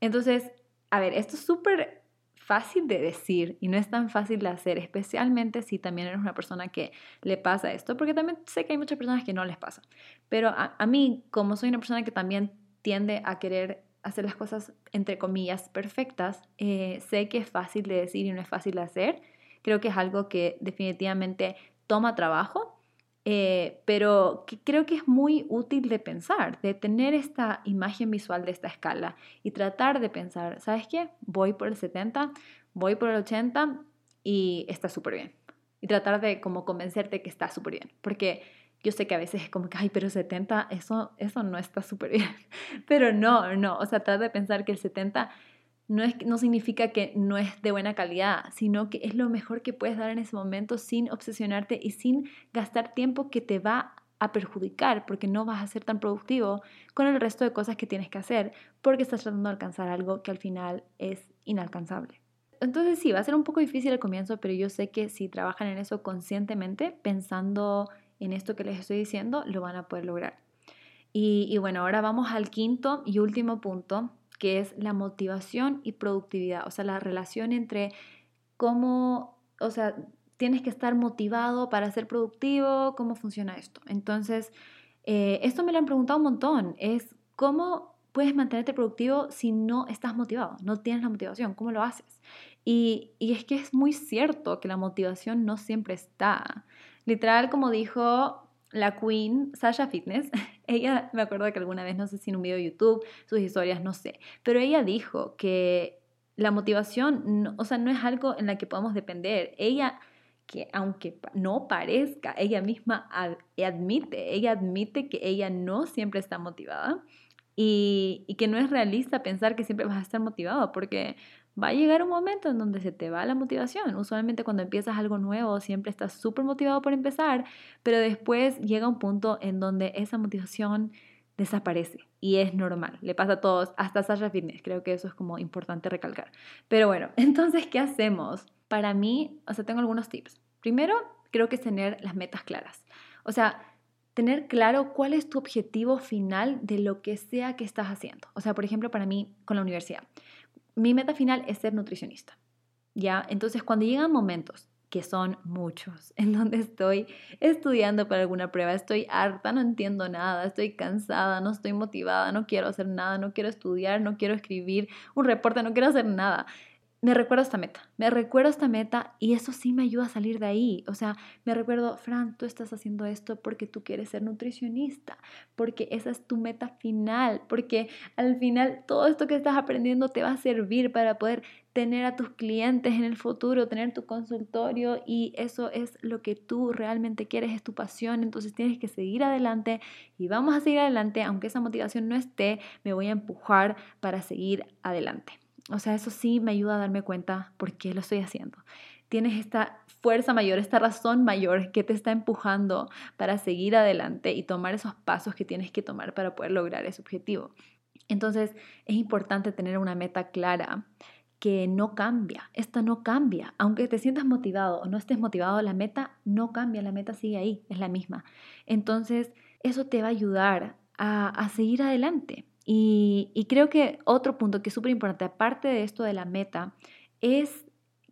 Entonces, a ver, esto es súper fácil de decir y no es tan fácil de hacer, especialmente si también eres una persona que le pasa esto, porque también sé que hay muchas personas que no les pasa. Pero a, mí, como soy una persona que también tiende a querer hacer las cosas, entre comillas, perfectas, eh, sé que es fácil de decir y no es fácil de hacer. Creo que es algo que definitivamente toma trabajo eh, pero creo que es muy útil de pensar, de tener esta imagen visual de esta escala y tratar de pensar, ¿sabes qué? Voy por el 70, voy por el 80 y está súper bien. Y tratar de como convencerte que está súper bien, porque yo sé que a veces es como que, ay, pero 70, eso, eso no está súper bien. (laughs) Pero no, no, o sea, trata de pensar que el 70 no, es, no significa que no es de buena calidad, sino que es lo mejor que puedes dar en ese momento sin obsesionarte y sin gastar tiempo que te va a perjudicar porque no vas a ser tan productivo con el resto de cosas que tienes que hacer porque estás tratando de alcanzar algo que al final es inalcanzable. Entonces sí, va a ser un poco difícil al comienzo, pero yo sé que si trabajan en eso conscientemente, pensando en esto que les estoy diciendo, lo van a poder lograr. Y, y bueno, ahora vamos al quinto y último punto, que es la motivación y productividad, o sea, la relación entre cómo, o sea, tienes que estar motivado para ser productivo, cómo funciona esto. Entonces, eh, esto me lo han preguntado un montón, es cómo puedes mantenerte productivo si no estás motivado, no tienes la motivación, ¿cómo lo haces? Y, y es que es muy cierto que la motivación no siempre está. Literal, como dijo la queen Sasha Fitness, (laughs) ella me acuerdo que alguna vez, no sé si en un video de YouTube, sus historias, no sé, pero ella dijo que la motivación, o sea, no es algo en la que podamos depender. Ella, que aunque no parezca, ella misma admite, ella admite que ella no siempre está motivada y, y que no es realista pensar que siempre vas a estar motivado, porque va a llegar un momento en donde se te va la motivación. Usualmente cuando empiezas algo nuevo siempre estás súper motivado por empezar, pero después llega un punto en donde esa motivación desaparece y es normal, le pasa a todos, hasta Sasha Fitness, creo que eso es como importante recalcar. Pero bueno, (laughs) entonces, ¿qué hacemos? Para mí, o sea, tengo algunos tips. Primero, creo que es tener las metas claras. O sea, tener claro cuál es tu objetivo final de lo que sea que estás haciendo. O sea, por ejemplo, para mí con la universidad mi meta final es ser nutricionista. ¿Ya? Entonces, cuando llegan momentos, que son muchos, (laughs) en donde estoy estudiando para alguna prueba, estoy harta, no entiendo nada, estoy cansada, no estoy motivada, no quiero hacer nada, no quiero estudiar, no quiero escribir un reporte, no quiero hacer nada me recuerdo esta meta, me recuerdo esta meta y eso sí me ayuda a salir de ahí. O sea, me recuerdo, Fran, tú estás haciendo esto porque tú quieres ser nutricionista, porque esa es tu meta final, porque al final todo esto que estás aprendiendo te va a servir para poder tener a tus clientes en el futuro, tener tu consultorio y eso es lo que tú realmente quieres, es tu pasión, entonces tienes que seguir adelante y vamos a seguir adelante, aunque esa motivación no esté, me voy a empujar para seguir adelante. O sea, eso sí me ayuda a darme cuenta por qué lo estoy haciendo. Tienes esta fuerza mayor, esta razón mayor que te está empujando para seguir adelante y tomar esos pasos que tienes que tomar para poder lograr ese objetivo. Entonces, es importante tener una meta clara que no cambia. Esta no cambia. Aunque te sientas motivado o no estés motivado, la meta no cambia, la meta sigue ahí, es la misma. Entonces, eso te va a ayudar a, a seguir adelante. Y, creo que otro punto que es súper importante, aparte de esto de la meta, es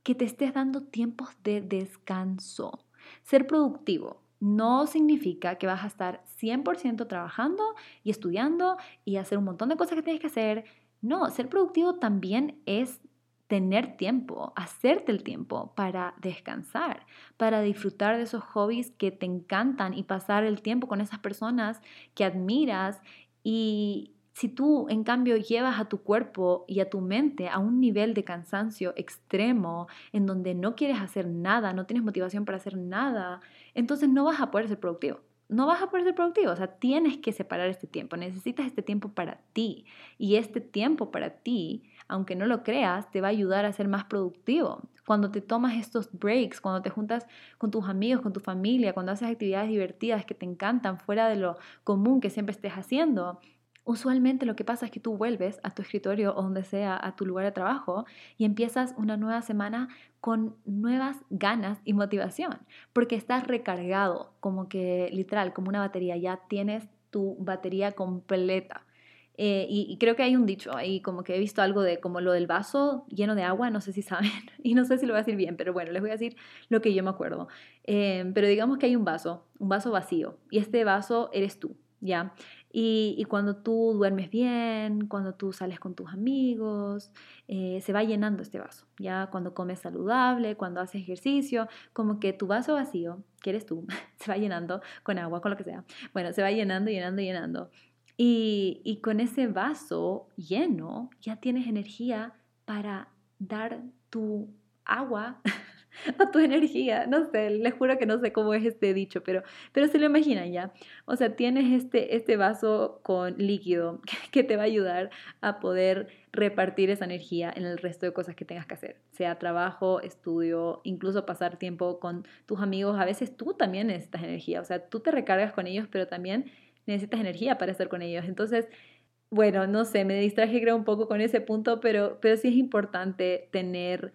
que te estés dando tiempos de descanso. Ser productivo no significa que vas a estar 100% trabajando y estudiando y hacer un montón de cosas que tienes que hacer. No, ser productivo también es tener tiempo, hacerte el tiempo para descansar, para disfrutar de esos hobbies que te encantan y pasar el tiempo con esas personas que admiras y, si tú, en cambio, llevas a tu cuerpo y a tu mente a un nivel de cansancio extremo, en donde no quieres hacer nada, no tienes motivación para hacer nada, entonces no vas a poder ser productivo. No vas a poder ser productivo, o sea, tienes que separar este tiempo, necesitas este tiempo para ti. Y este tiempo para ti, aunque no lo creas, te va a ayudar a ser más productivo. Cuando te tomas estos breaks, cuando te juntas con tus amigos, con tu familia, cuando haces actividades divertidas que te encantan fuera de lo común que siempre estés haciendo, Usualmente lo que pasa es que tú vuelves a tu escritorio o donde sea, a tu lugar de trabajo y empiezas una nueva semana con nuevas ganas y motivación, porque estás recargado, como que literal, como una batería, ya tienes tu batería completa. Eh, y, creo que hay un dicho ahí, como que he visto algo de como lo del vaso lleno de agua, no sé si saben, (laughs) y no sé si lo voy a decir bien, pero bueno, les voy a decir lo que yo me acuerdo. Eh, pero digamos que hay un vaso, un vaso vacío, y este vaso eres tú, ¿ya? Y, cuando tú duermes bien, cuando tú sales con tus amigos, eh, se va llenando este vaso. Ya cuando comes saludable, cuando haces ejercicio, como que tu vaso vacío, que eres tú, (laughs) se va llenando con agua, con lo que sea. Bueno, se va llenando, llenando, llenando. Y, y con ese vaso lleno, ya tienes energía para dar tu agua (laughs) (laughs) a tu energía. No sé, les juro que no sé cómo es este dicho, pero, pero se lo imaginan ya. O sea, tienes este, este vaso con líquido (laughs) que te va a ayudar a poder repartir esa energía en el resto de cosas que tengas que hacer, sea trabajo, estudio, incluso pasar tiempo con tus amigos. A veces tú también necesitas energía, o sea, tú te recargas con ellos, pero también necesitas energía para estar con ellos. Entonces, bueno, no sé, me distraje creo un poco con ese punto, pero, pero sí es importante tener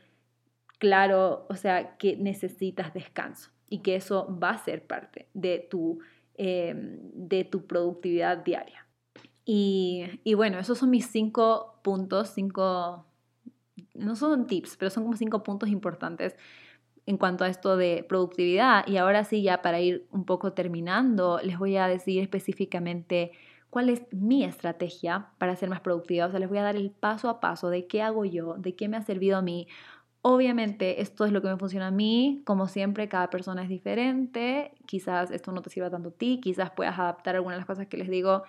claro, o sea, que necesitas descanso y que eso va a ser parte de tu, em, de tu productividad diaria. Y, y, bueno, esos son mis cinco puntos, cinco, no son tips, pero son como cinco puntos importantes en cuanto a esto de productividad. Y ahora sí, ya para ir un poco terminando, les voy a decir específicamente cuál es mi estrategia para ser más productiva. O sea, les voy a dar el paso a paso de qué hago yo, de qué me ha servido a mí Obviamente esto es lo que me funciona a mí, como siempre cada persona es diferente, quizás esto no te sirva tanto a ti, quizás puedas adaptar algunas de las cosas que les digo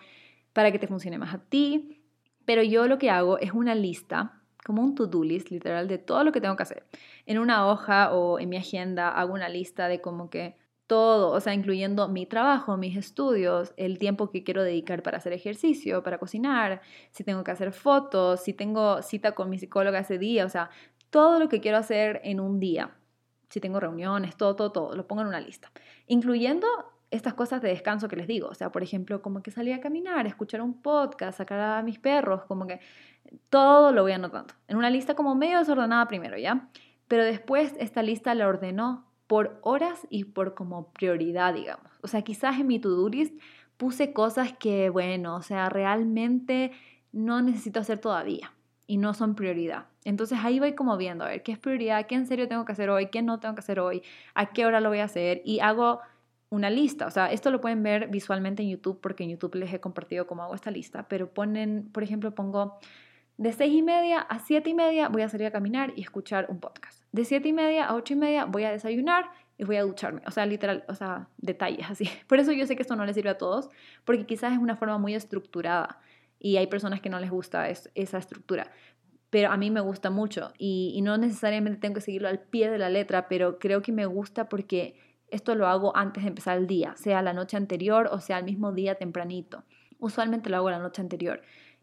para que te funcione más a ti, pero yo lo que hago es una lista, como un to-do list literal de todo lo que tengo que hacer. En una hoja o en mi agenda hago una lista de como que todo, o sea, incluyendo mi trabajo, mis estudios, el tiempo que quiero dedicar para hacer ejercicio, para cocinar, si tengo que hacer fotos, si tengo cita con mi psicóloga ese día, o sea, todo lo que quiero hacer en un día. Si tengo reuniones, todo, todo, todo, lo pongo en una lista. Incluyendo estas cosas de descanso que les digo. O sea, por ejemplo, como que salir a caminar, escuchar un podcast, sacar a mis perros, como que todo lo voy anotando. En una lista como medio desordenada primero, ¿ya? Pero después esta lista la ordenó por horas y por como prioridad, digamos. O sea, quizás en mi to-do list puse cosas que, bueno, o sea, realmente no necesito hacer todavía y no son prioridad. Entonces ahí voy como viendo, a ver, qué es prioridad, qué en serio tengo que hacer hoy, qué no tengo que hacer hoy, a qué hora lo voy a hacer y hago una lista. O sea, esto lo pueden ver visualmente en YouTube porque en YouTube les he compartido cómo hago esta lista, pero ponen, por ejemplo, pongo de seis y media a siete y media voy a salir a caminar y escuchar un podcast. De siete y media a ocho y media voy a desayunar y voy a ducharme. O sea, literal, o sea, detalles así. (laughs) Por eso yo sé que esto no les sirve a todos, porque quizás es una forma muy estructurada y hay personas que no les gusta esa estructura pero a mí me gusta mucho y, no necesariamente tengo que seguirlo al pie de la letra, pero creo que me gusta porque esto lo hago antes de empezar el día, sea la noche anterior o sea el mismo día tempranito. Usualmente lo hago la noche anterior.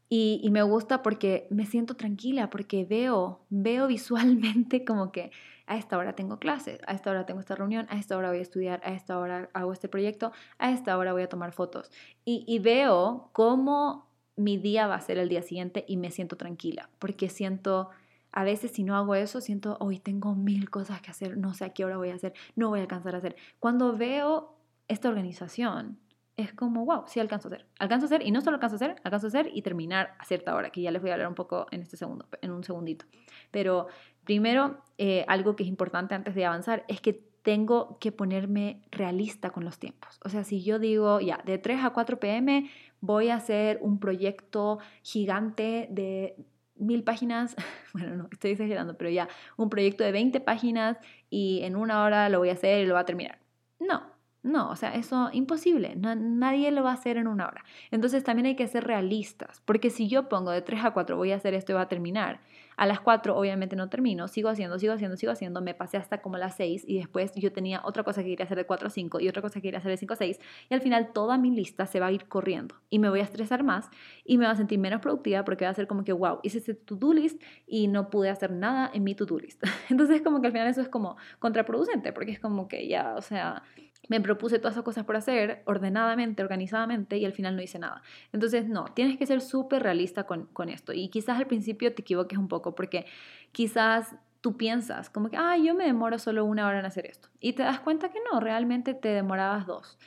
Y, me gusta porque me siento tranquila, porque veo, veo (laughs) visualmente como que a esta hora tengo clases, a esta hora tengo esta reunión, a esta hora voy a estudiar, a esta hora hago este proyecto, a esta hora voy a tomar fotos. Y veo cómo mi día va a ser el día siguiente y me siento tranquila, porque siento, a veces si no hago eso, siento, hoy tengo mil cosas que hacer, no sé a qué hora voy a hacer, no voy a alcanzar a hacer. Cuando veo esta organización, es como, wow, sí alcanzo a hacer. Alcanzo a hacer y no solo alcanzo a hacer, alcanzo a hacer y terminar a cierta hora, que ya les voy a hablar un poco en este segundo, en un segundito. Pero primero, eh, algo que es importante antes de avanzar es que tengo que ponerme realista con los tiempos. O sea, si yo digo, ya, de 3 a 4 pm voy a hacer un proyecto gigante de mil páginas, (laughs) bueno, no, estoy exagerando, pero ya, un proyecto de 20 páginas y en una hora lo voy a hacer y lo va a terminar. No, no, o sea, eso imposible, nadie lo va a hacer en una hora. Entonces también hay que ser realistas, porque si yo pongo de 3 a 4 voy a hacer esto y va a terminar, a las 4 obviamente no termino, sigo haciendo, sigo haciendo, sigo haciendo, me pasé hasta como las 6 y después yo tenía otra cosa que quería hacer de 4 a 5 y otra cosa que quería hacer de 5 a 6 y al final toda mi lista se va a ir corriendo y me voy a estresar más y me va a sentir menos productiva porque va a ser como que, wow, hice ese to-do list y no pude hacer nada en mi to-do list. (laughs) Entonces como que al final eso es como contraproducente porque es como que ya, o sea me propuse todas esas cosas por hacer ordenadamente, organizadamente y al final no hice nada. Entonces, no, tienes que ser súper realista con, con, esto. Y quizás al principio te equivoques un poco porque quizás tú piensas como que, ah, yo me demoro solo una hora en hacer esto. Y te das cuenta que no, realmente te demorabas dos.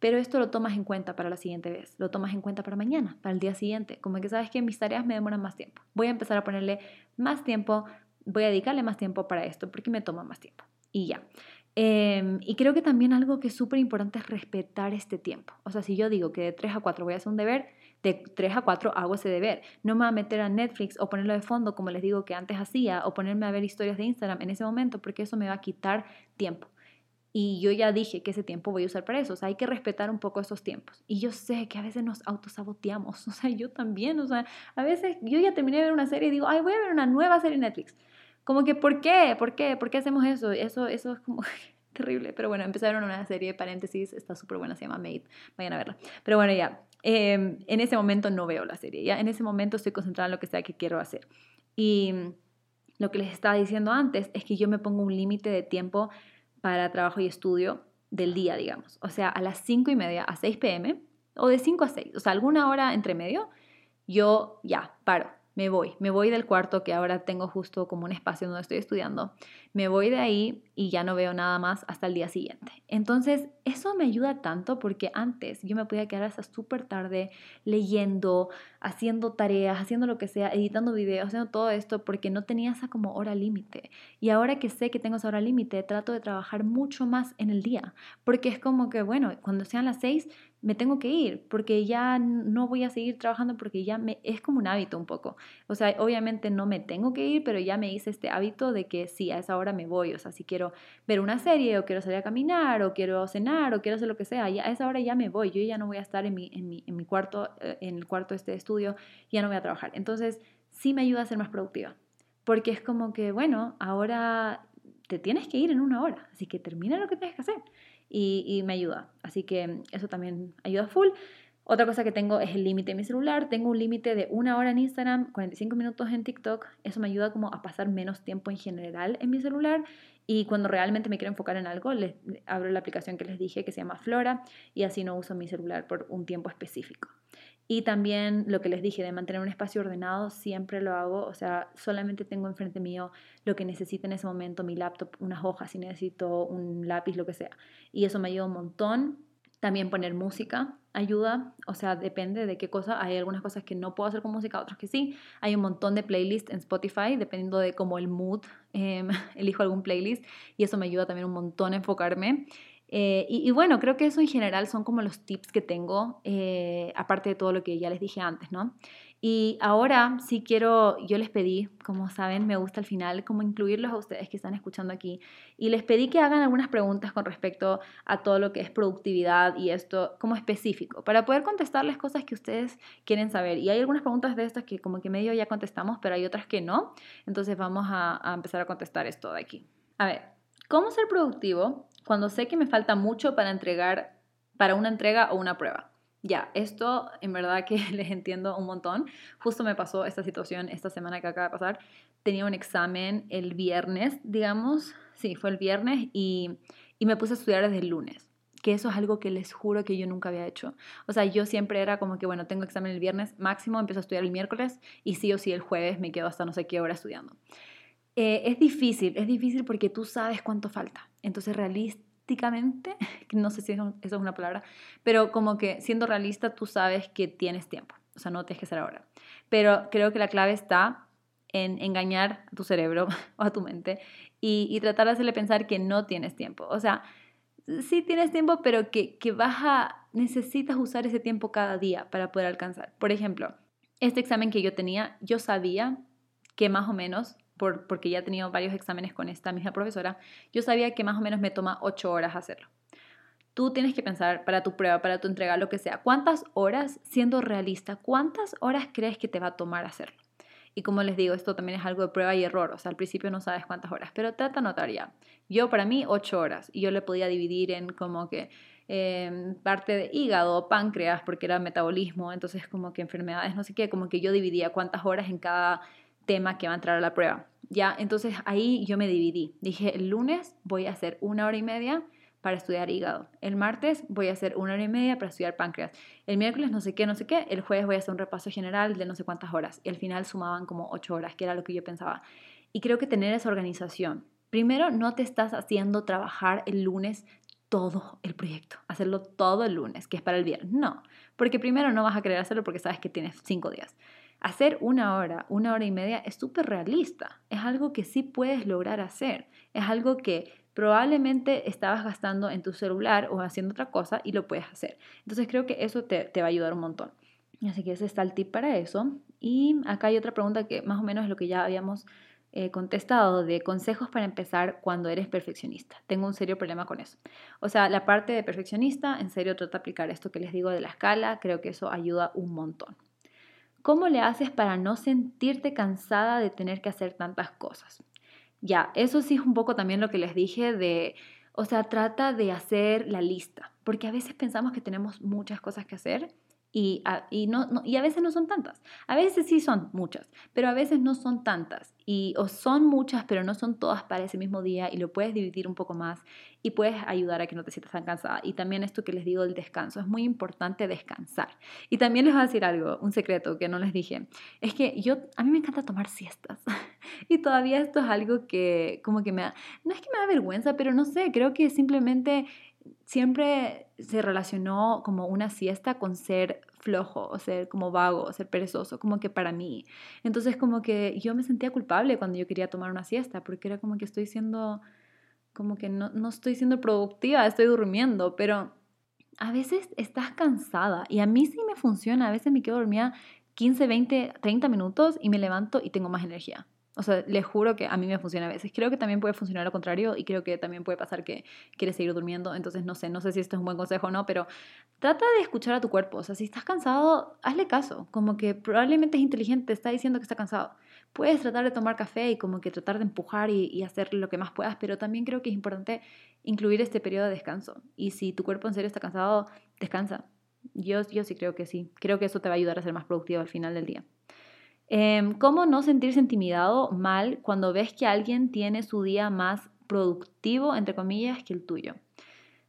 pero esto lo tomas en cuenta para la siguiente vez, lo tomas en cuenta para mañana, para el día siguiente, como que sabes que mis tareas me demoran más tiempo. Voy a empezar a ponerle más tiempo, voy a dedicarle más tiempo para esto porque me toma más tiempo. Y ya. Em, y creo que también algo que es súper importante es respetar este tiempo. O sea, si yo digo que de 3 a 4 voy a hacer un deber, de 3 a 4 hago ese deber. No me voy a meter a Netflix o ponerlo de fondo como les digo que antes hacía o ponerme a ver historias de Instagram en ese momento porque eso me va a quitar tiempo. Y yo ya dije que ese tiempo voy a usar para eso. O sea, hay que respetar un poco esos tiempos. Y yo sé que a veces nos autosaboteamos. (laughs) O sea, yo también. O sea, a veces yo ya terminé de ver una serie y digo, ay, voy a ver una nueva serie Netflix. Como que, ¿por qué? ¿Por qué? ¿Por qué hacemos eso? Eso, eso es como (laughs) terrible. Pero bueno, empezaron una serie, paréntesis, está súper buena, se llama Made. Vayan a verla. Pero bueno, ya. Em, en ese momento no veo la serie. Ya en ese momento estoy concentrada en lo que sea que quiero hacer. Y lo que les estaba diciendo antes es que yo me pongo un límite de tiempo para trabajo y estudio del día, digamos. O sea, a las 5 y media a 6 pm o de 5 a 6, o sea, alguna hora entre medio, yo ya paro me voy, me voy del cuarto que ahora tengo justo como un espacio donde estoy estudiando, me voy de ahí y ya no veo nada más hasta el día siguiente. Entonces, eso me ayuda tanto porque antes yo me podía quedar hasta súper tarde leyendo, haciendo tareas, haciendo lo que sea, editando videos, haciendo todo esto porque no tenía esa como hora límite. Y ahora que sé que tengo esa hora límite, trato de trabajar mucho más en el día, porque es como que, bueno, cuando sean las seis, me tengo que ir porque ya no voy a seguir trabajando porque ya me es como un hábito un poco. O sea, obviamente no me tengo que ir, pero ya me hice este hábito de que sí, a esa hora me voy. O sea, si quiero ver una serie o quiero salir a caminar o quiero cenar o quiero hacer lo que sea, ya a esa hora ya me voy. Yo ya no voy a estar en mi, en mi, en mi cuarto, eh, en el cuarto este estudio, ya no voy a trabajar. Entonces, sí me ayuda a ser más productiva. Porque es como que, bueno, ahora te tienes que ir en una hora, así que termina lo que tienes que hacer y, me ayuda. Así que eso también ayuda full. Otra cosa que tengo es el límite de mi celular. Tengo un límite de una hora en Instagram, 45 minutos en TikTok. Eso me ayuda como a pasar menos tiempo en general en mi celular. Y cuando realmente me quiero enfocar en algo, les abro la aplicación que les dije que se llama Flora y así no uso mi celular por un tiempo específico. Y también lo que les dije de mantener un espacio ordenado, siempre lo hago. O sea, solamente tengo enfrente mío lo que necesito en ese momento, mi laptop, unas hojas, si necesito un lápiz, lo que sea. Y eso me ayuda un montón. También poner música ayuda, o sea, depende de qué cosa. Hay algunas cosas que no puedo hacer con música, otras que sí. Hay un montón de playlists en Spotify, dependiendo de cómo el mood, eh, (laughs) elijo algún playlist y eso me ayuda también un montón a enfocarme. Eh, y, bueno, creo que eso en general son como los tips que tengo, eh, aparte de todo lo que ya les dije antes, ¿no? Y ahora sí quiero, yo les pedí, como saben, me gusta al final, como incluirlos a ustedes que están escuchando aquí, y les pedí que hagan algunas preguntas con respecto a todo lo que es productividad y esto como específico, para poder contestarles cosas que ustedes quieren saber. Y hay algunas preguntas de estas que como que medio ya contestamos, pero hay otras que no. Entonces vamos a, a empezar a contestar esto de aquí. A ver, ¿cómo ser productivo cuando sé que me falta mucho para entregar, para una entrega o una prueba. Ya, esto en verdad que (laughs) les entiendo un montón. Justo me pasó esta situación esta semana que acaba de pasar. Tenía un examen el viernes, digamos, sí, fue el viernes y, y me puse a estudiar desde el lunes que eso es algo que les juro que yo nunca había hecho. O sea, yo siempre era como que, bueno, tengo examen el viernes máximo, empiezo a estudiar el miércoles y sí o sí el jueves me quedo hasta no sé qué hora estudiando. Eh, es difícil, es difícil porque tú sabes cuánto falta. Entonces, realísticamente, (laughs) no sé si eso, es una palabra, pero como que siendo realista, tú sabes que tienes tiempo. O sea, no tienes que hacer ahora. Pero creo que la clave está en engañar a tu cerebro (laughs) o a tu mente y, y tratar de hacerle pensar que no tienes tiempo. O sea, sí tienes tiempo, pero que, que vas a, necesitas usar ese tiempo cada día para poder alcanzar. Por ejemplo, este examen que yo tenía, yo sabía que más o menos porque ya he tenido varios exámenes con esta misma profesora, yo sabía que más o menos me toma ocho horas hacerlo. Tú tienes que pensar para tu prueba, para tu entrega, lo que sea, ¿cuántas horas, siendo realista, cuántas horas crees que te va a tomar hacerlo? Y como les digo, esto también es algo de prueba y error, o sea, al principio no sabes cuántas horas, pero trata de anotar ya. Yo para mí ocho horas y yo le podía dividir en como que em, parte de hígado, páncreas, porque era metabolismo, entonces como que enfermedades, no sé qué, como que yo dividía cuántas horas en cada tema que va a entrar a la prueba. Ya, entonces ahí yo me dividí. Dije, el lunes voy a hacer una hora y media para estudiar hígado. El martes voy a hacer una hora y media para estudiar páncreas. El miércoles no sé qué, no sé qué. El jueves voy a hacer un repaso general de no sé cuántas horas. Y al final sumaban como ocho horas, que era lo que yo pensaba. Y creo que tener esa organización. Primero, no te estás haciendo trabajar el lunes todo el proyecto, hacerlo todo el lunes, que es para el viernes. No, porque primero no vas a querer hacerlo porque sabes que tienes cinco días. Hacer una hora, una hora y media es súper realista. Es algo que sí puedes lograr hacer. Es algo que probablemente estabas gastando en tu celular o haciendo otra cosa y lo puedes hacer. Entonces creo que eso te, va a ayudar un montón. Así que ese está el tip para eso. Y acá hay otra pregunta que más o menos es lo que ya habíamos eh, contestado de consejos para empezar cuando eres perfeccionista. Tengo un serio problema con eso. O sea, la parte de perfeccionista, en serio, trata de aplicar esto que les digo de la escala. Creo que eso ayuda un montón. ¿Cómo le haces para no sentirte cansada de tener que hacer tantas cosas? Ya, eso sí es un poco también lo que les dije de, o sea, trata de hacer la lista, porque a veces pensamos que tenemos muchas cosas que hacer y a, y, no, y a veces no son tantas. A veces sí son muchas, pero a veces no son tantas. Y, o son muchas, pero no son todas para ese mismo día y lo puedes dividir un poco más y puedes ayudar a que no te sientas tan cansada. Y también esto que les digo del descanso, es muy importante descansar. Y también les voy a decir algo, un secreto que no les dije. Es que yo, a mí me encanta tomar siestas. (laughs) y todavía esto es algo que como que me da, no es que me da vergüenza, pero no sé, creo que simplemente siempre se relacionó como una siesta con ser flojo o ser como vago o ser perezoso, como que para mí. Entonces como que yo me sentía culpable cuando yo quería tomar una siesta porque era como que estoy siendo, como que no, no estoy siendo productiva, estoy durmiendo, pero a veces estás cansada y a mí sí me funciona, a veces me quedo dormida 15, 20, 30 minutos y me levanto y tengo más energía. O sea, les juro que a mí me funciona a veces. Creo que también puede funcionar lo contrario y creo que también puede pasar que quieres seguir durmiendo. Entonces, no sé, no sé si esto es un buen consejo o no, pero trata de escuchar a tu cuerpo. O sea, si estás cansado, hazle caso. Como que probablemente es inteligente, está diciendo que está cansado. Puedes tratar de tomar café y como que tratar de empujar y, y hacer lo que más puedas, pero también creo que es importante incluir este periodo de descanso. Y si tu cuerpo en serio está cansado, descansa. Yo, yo sí creo que sí. Creo que eso te va a ayudar a ser más productivo al final del día. Em, ¿Cómo no sentirse intimidado mal cuando ves que alguien tiene su día más productivo, entre comillas, que el tuyo?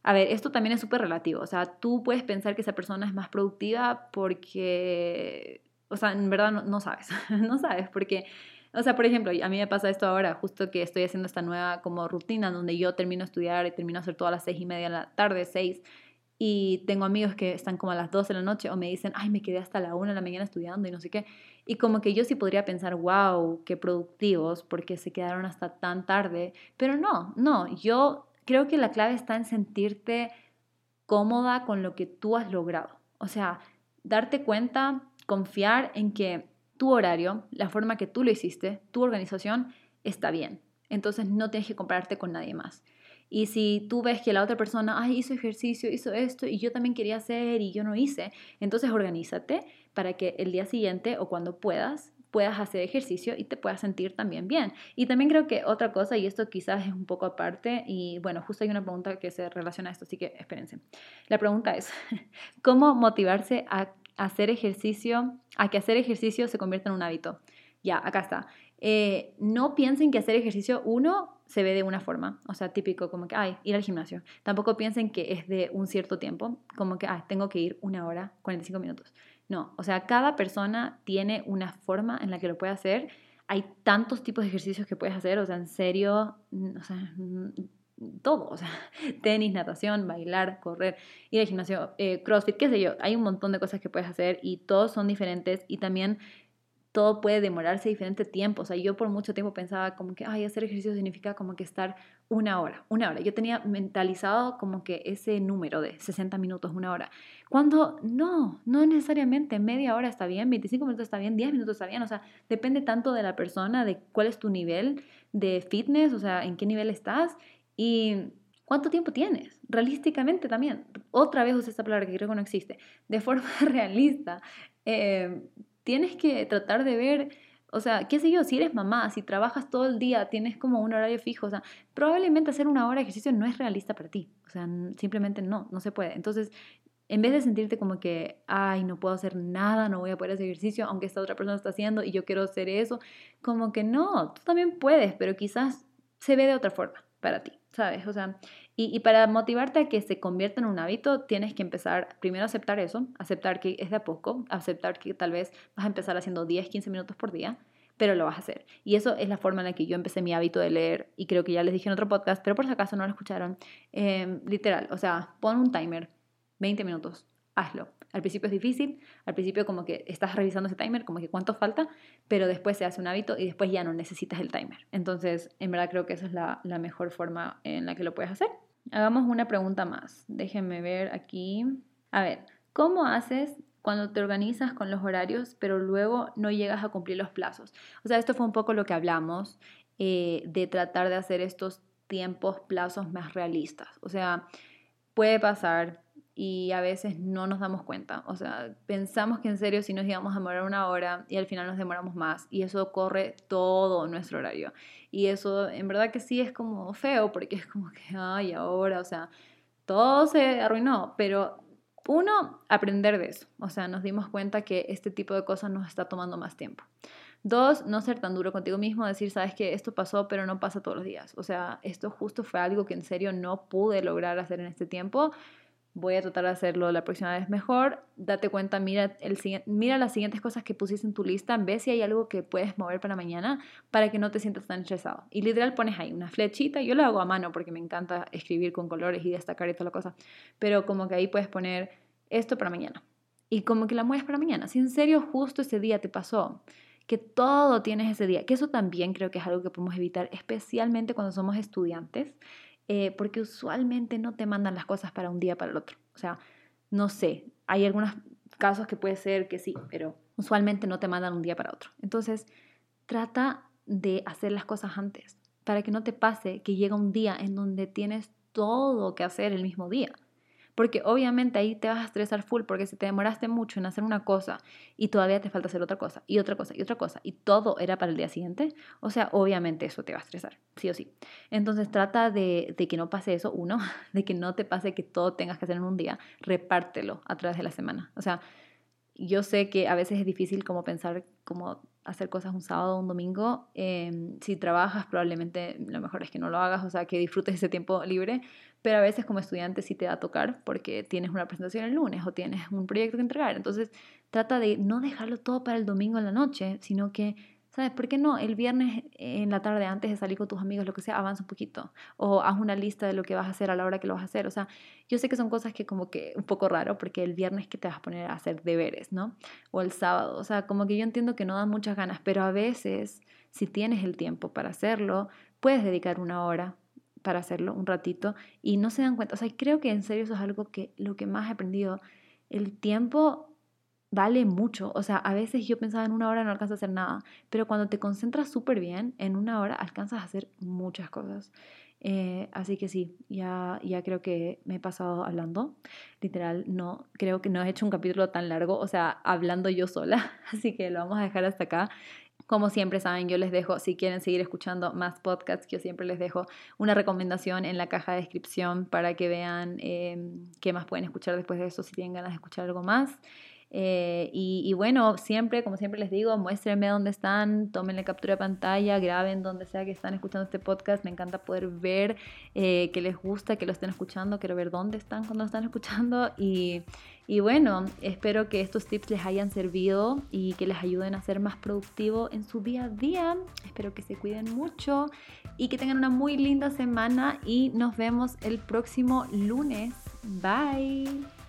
A ver, esto también es súper relativo. O sea, tú puedes pensar que esa persona es más productiva porque, o sea, en verdad no, sabes, (laughs) no sabes, porque, o sea, por ejemplo, a mí me pasa esto ahora, justo que estoy haciendo esta nueva como rutina donde yo termino de estudiar y termino a hacer todas las seis y media de la tarde, seis, y tengo amigos que están como a las 12 de la noche o me dicen, ay, me quedé hasta la 1 de la mañana estudiando y no sé qué. Y como que yo sí podría pensar, wow, qué productivos, porque se quedaron hasta tan tarde. Pero no, no, yo creo que la clave está en sentirte cómoda con lo que tú has logrado. O sea, darte cuenta, confiar en que tu horario, la forma que tú lo hiciste, tu organización está bien. Entonces no tienes que compararte con nadie más. Y si tú ves que la otra persona, ay, hizo ejercicio, hizo esto y yo también quería hacer y yo no hice, entonces organízate para que el día siguiente o cuando puedas puedas hacer ejercicio y te puedas sentir también bien. Y también creo que otra cosa, y esto quizás es un poco aparte, y bueno, justo hay una pregunta que se relaciona a esto, así que espérense. La pregunta es, (laughs) ¿cómo motivarse a hacer ejercicio, a que hacer ejercicio se convierta en un hábito? Ya, acá está. Eh, no piensen que hacer ejercicio, uno, se ve de una forma, o sea, típico como que, ay, ir al gimnasio. Tampoco piensen que es de un cierto tiempo, como que, ay, tengo que ir una hora, 45 minutos. No, o sea, cada persona tiene una forma en la que lo puede hacer. Hay tantos tipos de ejercicios que puedes hacer, o sea, en serio, o sea, todo, o sea, (laughs) tenis, natación, bailar, correr, ir al gimnasio, eh, crossfit, qué sé yo, hay un montón de cosas que puedes hacer y todos son diferentes y también todo puede demorarse diferente tiempo. O sea, yo por mucho tiempo pensaba como que, ay, hacer ejercicio significa como que estar una hora, una hora. Yo tenía mentalizado como que ese número de 60 minutos, una hora. Cuando no, no necesariamente media hora está bien, 25 minutos está bien, 10 minutos está bien. O sea, depende tanto de la persona, de cuál es tu nivel de fitness, o sea, en qué nivel estás y cuánto tiempo tienes. Realísticamente también. Otra vez usé esta palabra que creo que no existe. De forma (laughs) realista. Eh, tienes que tratar de ver, o sea, qué sé yo, si eres mamá, si trabajas todo el día, tienes como un horario fijo, o sea, probablemente hacer una hora de ejercicio no es realista para ti, o sea, simplemente no, no se puede. Entonces, en vez de sentirte como que, ay, no puedo hacer nada, no voy a poder hacer ejercicio, aunque esta otra persona está haciendo y yo quiero hacer eso, como que no, tú también puedes, pero quizás se ve de otra forma para ti, ¿sabes? O sea, y, para motivarte a que se convierta en un hábito, tienes que empezar primero a aceptar eso, aceptar que es de a poco, aceptar que tal vez vas a empezar haciendo 10, 15 minutos por día, pero lo vas a hacer. Y eso es la forma en la que yo empecé mi hábito de leer y creo que ya les dije en otro podcast, pero por si acaso no lo escucharon, em, literal, o sea, pon un timer, 20 minutos, hazlo. Al principio es difícil, al principio como que estás revisando ese timer, como que cuánto falta, pero después se hace un hábito y después ya no necesitas el timer. Entonces, en verdad creo que esa es la, mejor forma en la que lo puedes hacer. Hagamos una pregunta más. Déjenme ver aquí. A ver, ¿cómo haces cuando te organizas con los horarios, pero luego no llegas a cumplir los plazos? O sea, esto fue un poco lo que hablamos eh, de tratar de hacer estos tiempos, plazos más realistas. O sea, puede pasar y a veces no nos damos cuenta. O sea, pensamos que en serio si nos íbamos a demorar una hora y al final nos demoramos más y eso corre todo nuestro horario. Y eso en verdad que sí es como feo porque es como que, ay, ahora, o sea, todo se arruinó, pero uno, aprender de eso. O sea, nos dimos cuenta que este tipo de cosas nos está tomando más tiempo. Dos, no ser tan duro contigo mismo, decir, sabes que esto pasó, pero no pasa todos los días. O sea, esto justo fue algo que en serio no pude lograr hacer en este tiempo voy a tratar de hacerlo la próxima vez mejor. Date cuenta, mira, el, mira las siguientes cosas que pusiste en tu lista, ve si hay algo que puedes mover para mañana para que no te sientas tan estresado. Y literal pones ahí una flechita, yo lo hago a mano porque me encanta escribir con colores y destacar y toda la cosa, pero como que ahí puedes poner esto para mañana. Y como que la mueves para mañana. Si en serio justo ese día te pasó, que todo tienes ese día, que eso también creo que es algo que podemos evitar, especialmente cuando somos estudiantes eh, porque usualmente no te mandan las cosas para un día para el otro. O sea, no sé, hay algunos casos que puede ser que sí, pero usualmente no te mandan un día para otro. Entonces, trata de hacer las cosas antes, para que no te pase que llega un día en donde tienes todo que hacer el mismo día. Porque obviamente ahí te vas a estresar full porque si te demoraste mucho en hacer una cosa y todavía te falta hacer otra cosa y otra cosa y otra cosa y todo era para el día siguiente, o sea, obviamente eso te va a estresar, sí o sí. Entonces trata de, de que no pase eso, uno, (laughs) de que no te pase que todo tengas que hacer en un día, repártelo a través de la semana. O sea, yo sé que a veces es difícil como pensar como hacer cosas un sábado o un domingo. Em, si trabajas, probablemente lo mejor es que no lo hagas, o sea, que disfrutes ese tiempo libre, pero a veces como estudiante sí te da a tocar porque tienes una presentación el lunes o tienes un proyecto que entregar. Entonces, trata de no dejarlo todo para el domingo en la noche, sino que ¿Sabes? ¿Por qué no? El viernes en la tarde, antes de salir con tus amigos, lo que sea, avanza un poquito. O haz una lista de lo que vas a hacer a la hora que lo vas a hacer. O sea, yo sé que son cosas que como que un poco raro, porque el viernes que te vas a poner a hacer deberes, ¿no? O el sábado. O sea, como que yo entiendo que no dan muchas ganas, pero a veces, si tienes el tiempo para hacerlo, puedes dedicar una hora para hacerlo, un ratito, y no se dan cuenta. O sea, creo que en serio eso es algo que lo que más he aprendido. El tiempo vale mucho. O sea, a veces yo pensaba en una hora no alcanzo a hacer nada, pero cuando te concentras súper bien, en una hora alcanzas a hacer muchas cosas. Eh, así que sí, ya, ya creo que me he pasado hablando. Literal, no, creo que no he hecho un capítulo tan largo, o sea, hablando yo sola. (laughs) Así que lo vamos a dejar hasta acá. Como siempre saben, yo les dejo, si quieren seguir escuchando más podcasts, yo siempre les dejo una recomendación en la caja de descripción para que vean eh, qué más pueden escuchar después de eso si tienen ganas de escuchar algo más. Eh, y, bueno, siempre, como siempre les digo, muéstrenme dónde están, tómenle captura de pantalla, graben donde sea que están escuchando este podcast. Me encanta poder ver eh, que les gusta, que lo estén escuchando. Quiero ver dónde están cuando lo están escuchando. Y, y bueno, espero que estos tips les hayan servido y que les ayuden a ser más productivo en su día a día. Espero que se cuiden mucho y que tengan una muy linda semana y nos vemos el próximo lunes. Bye.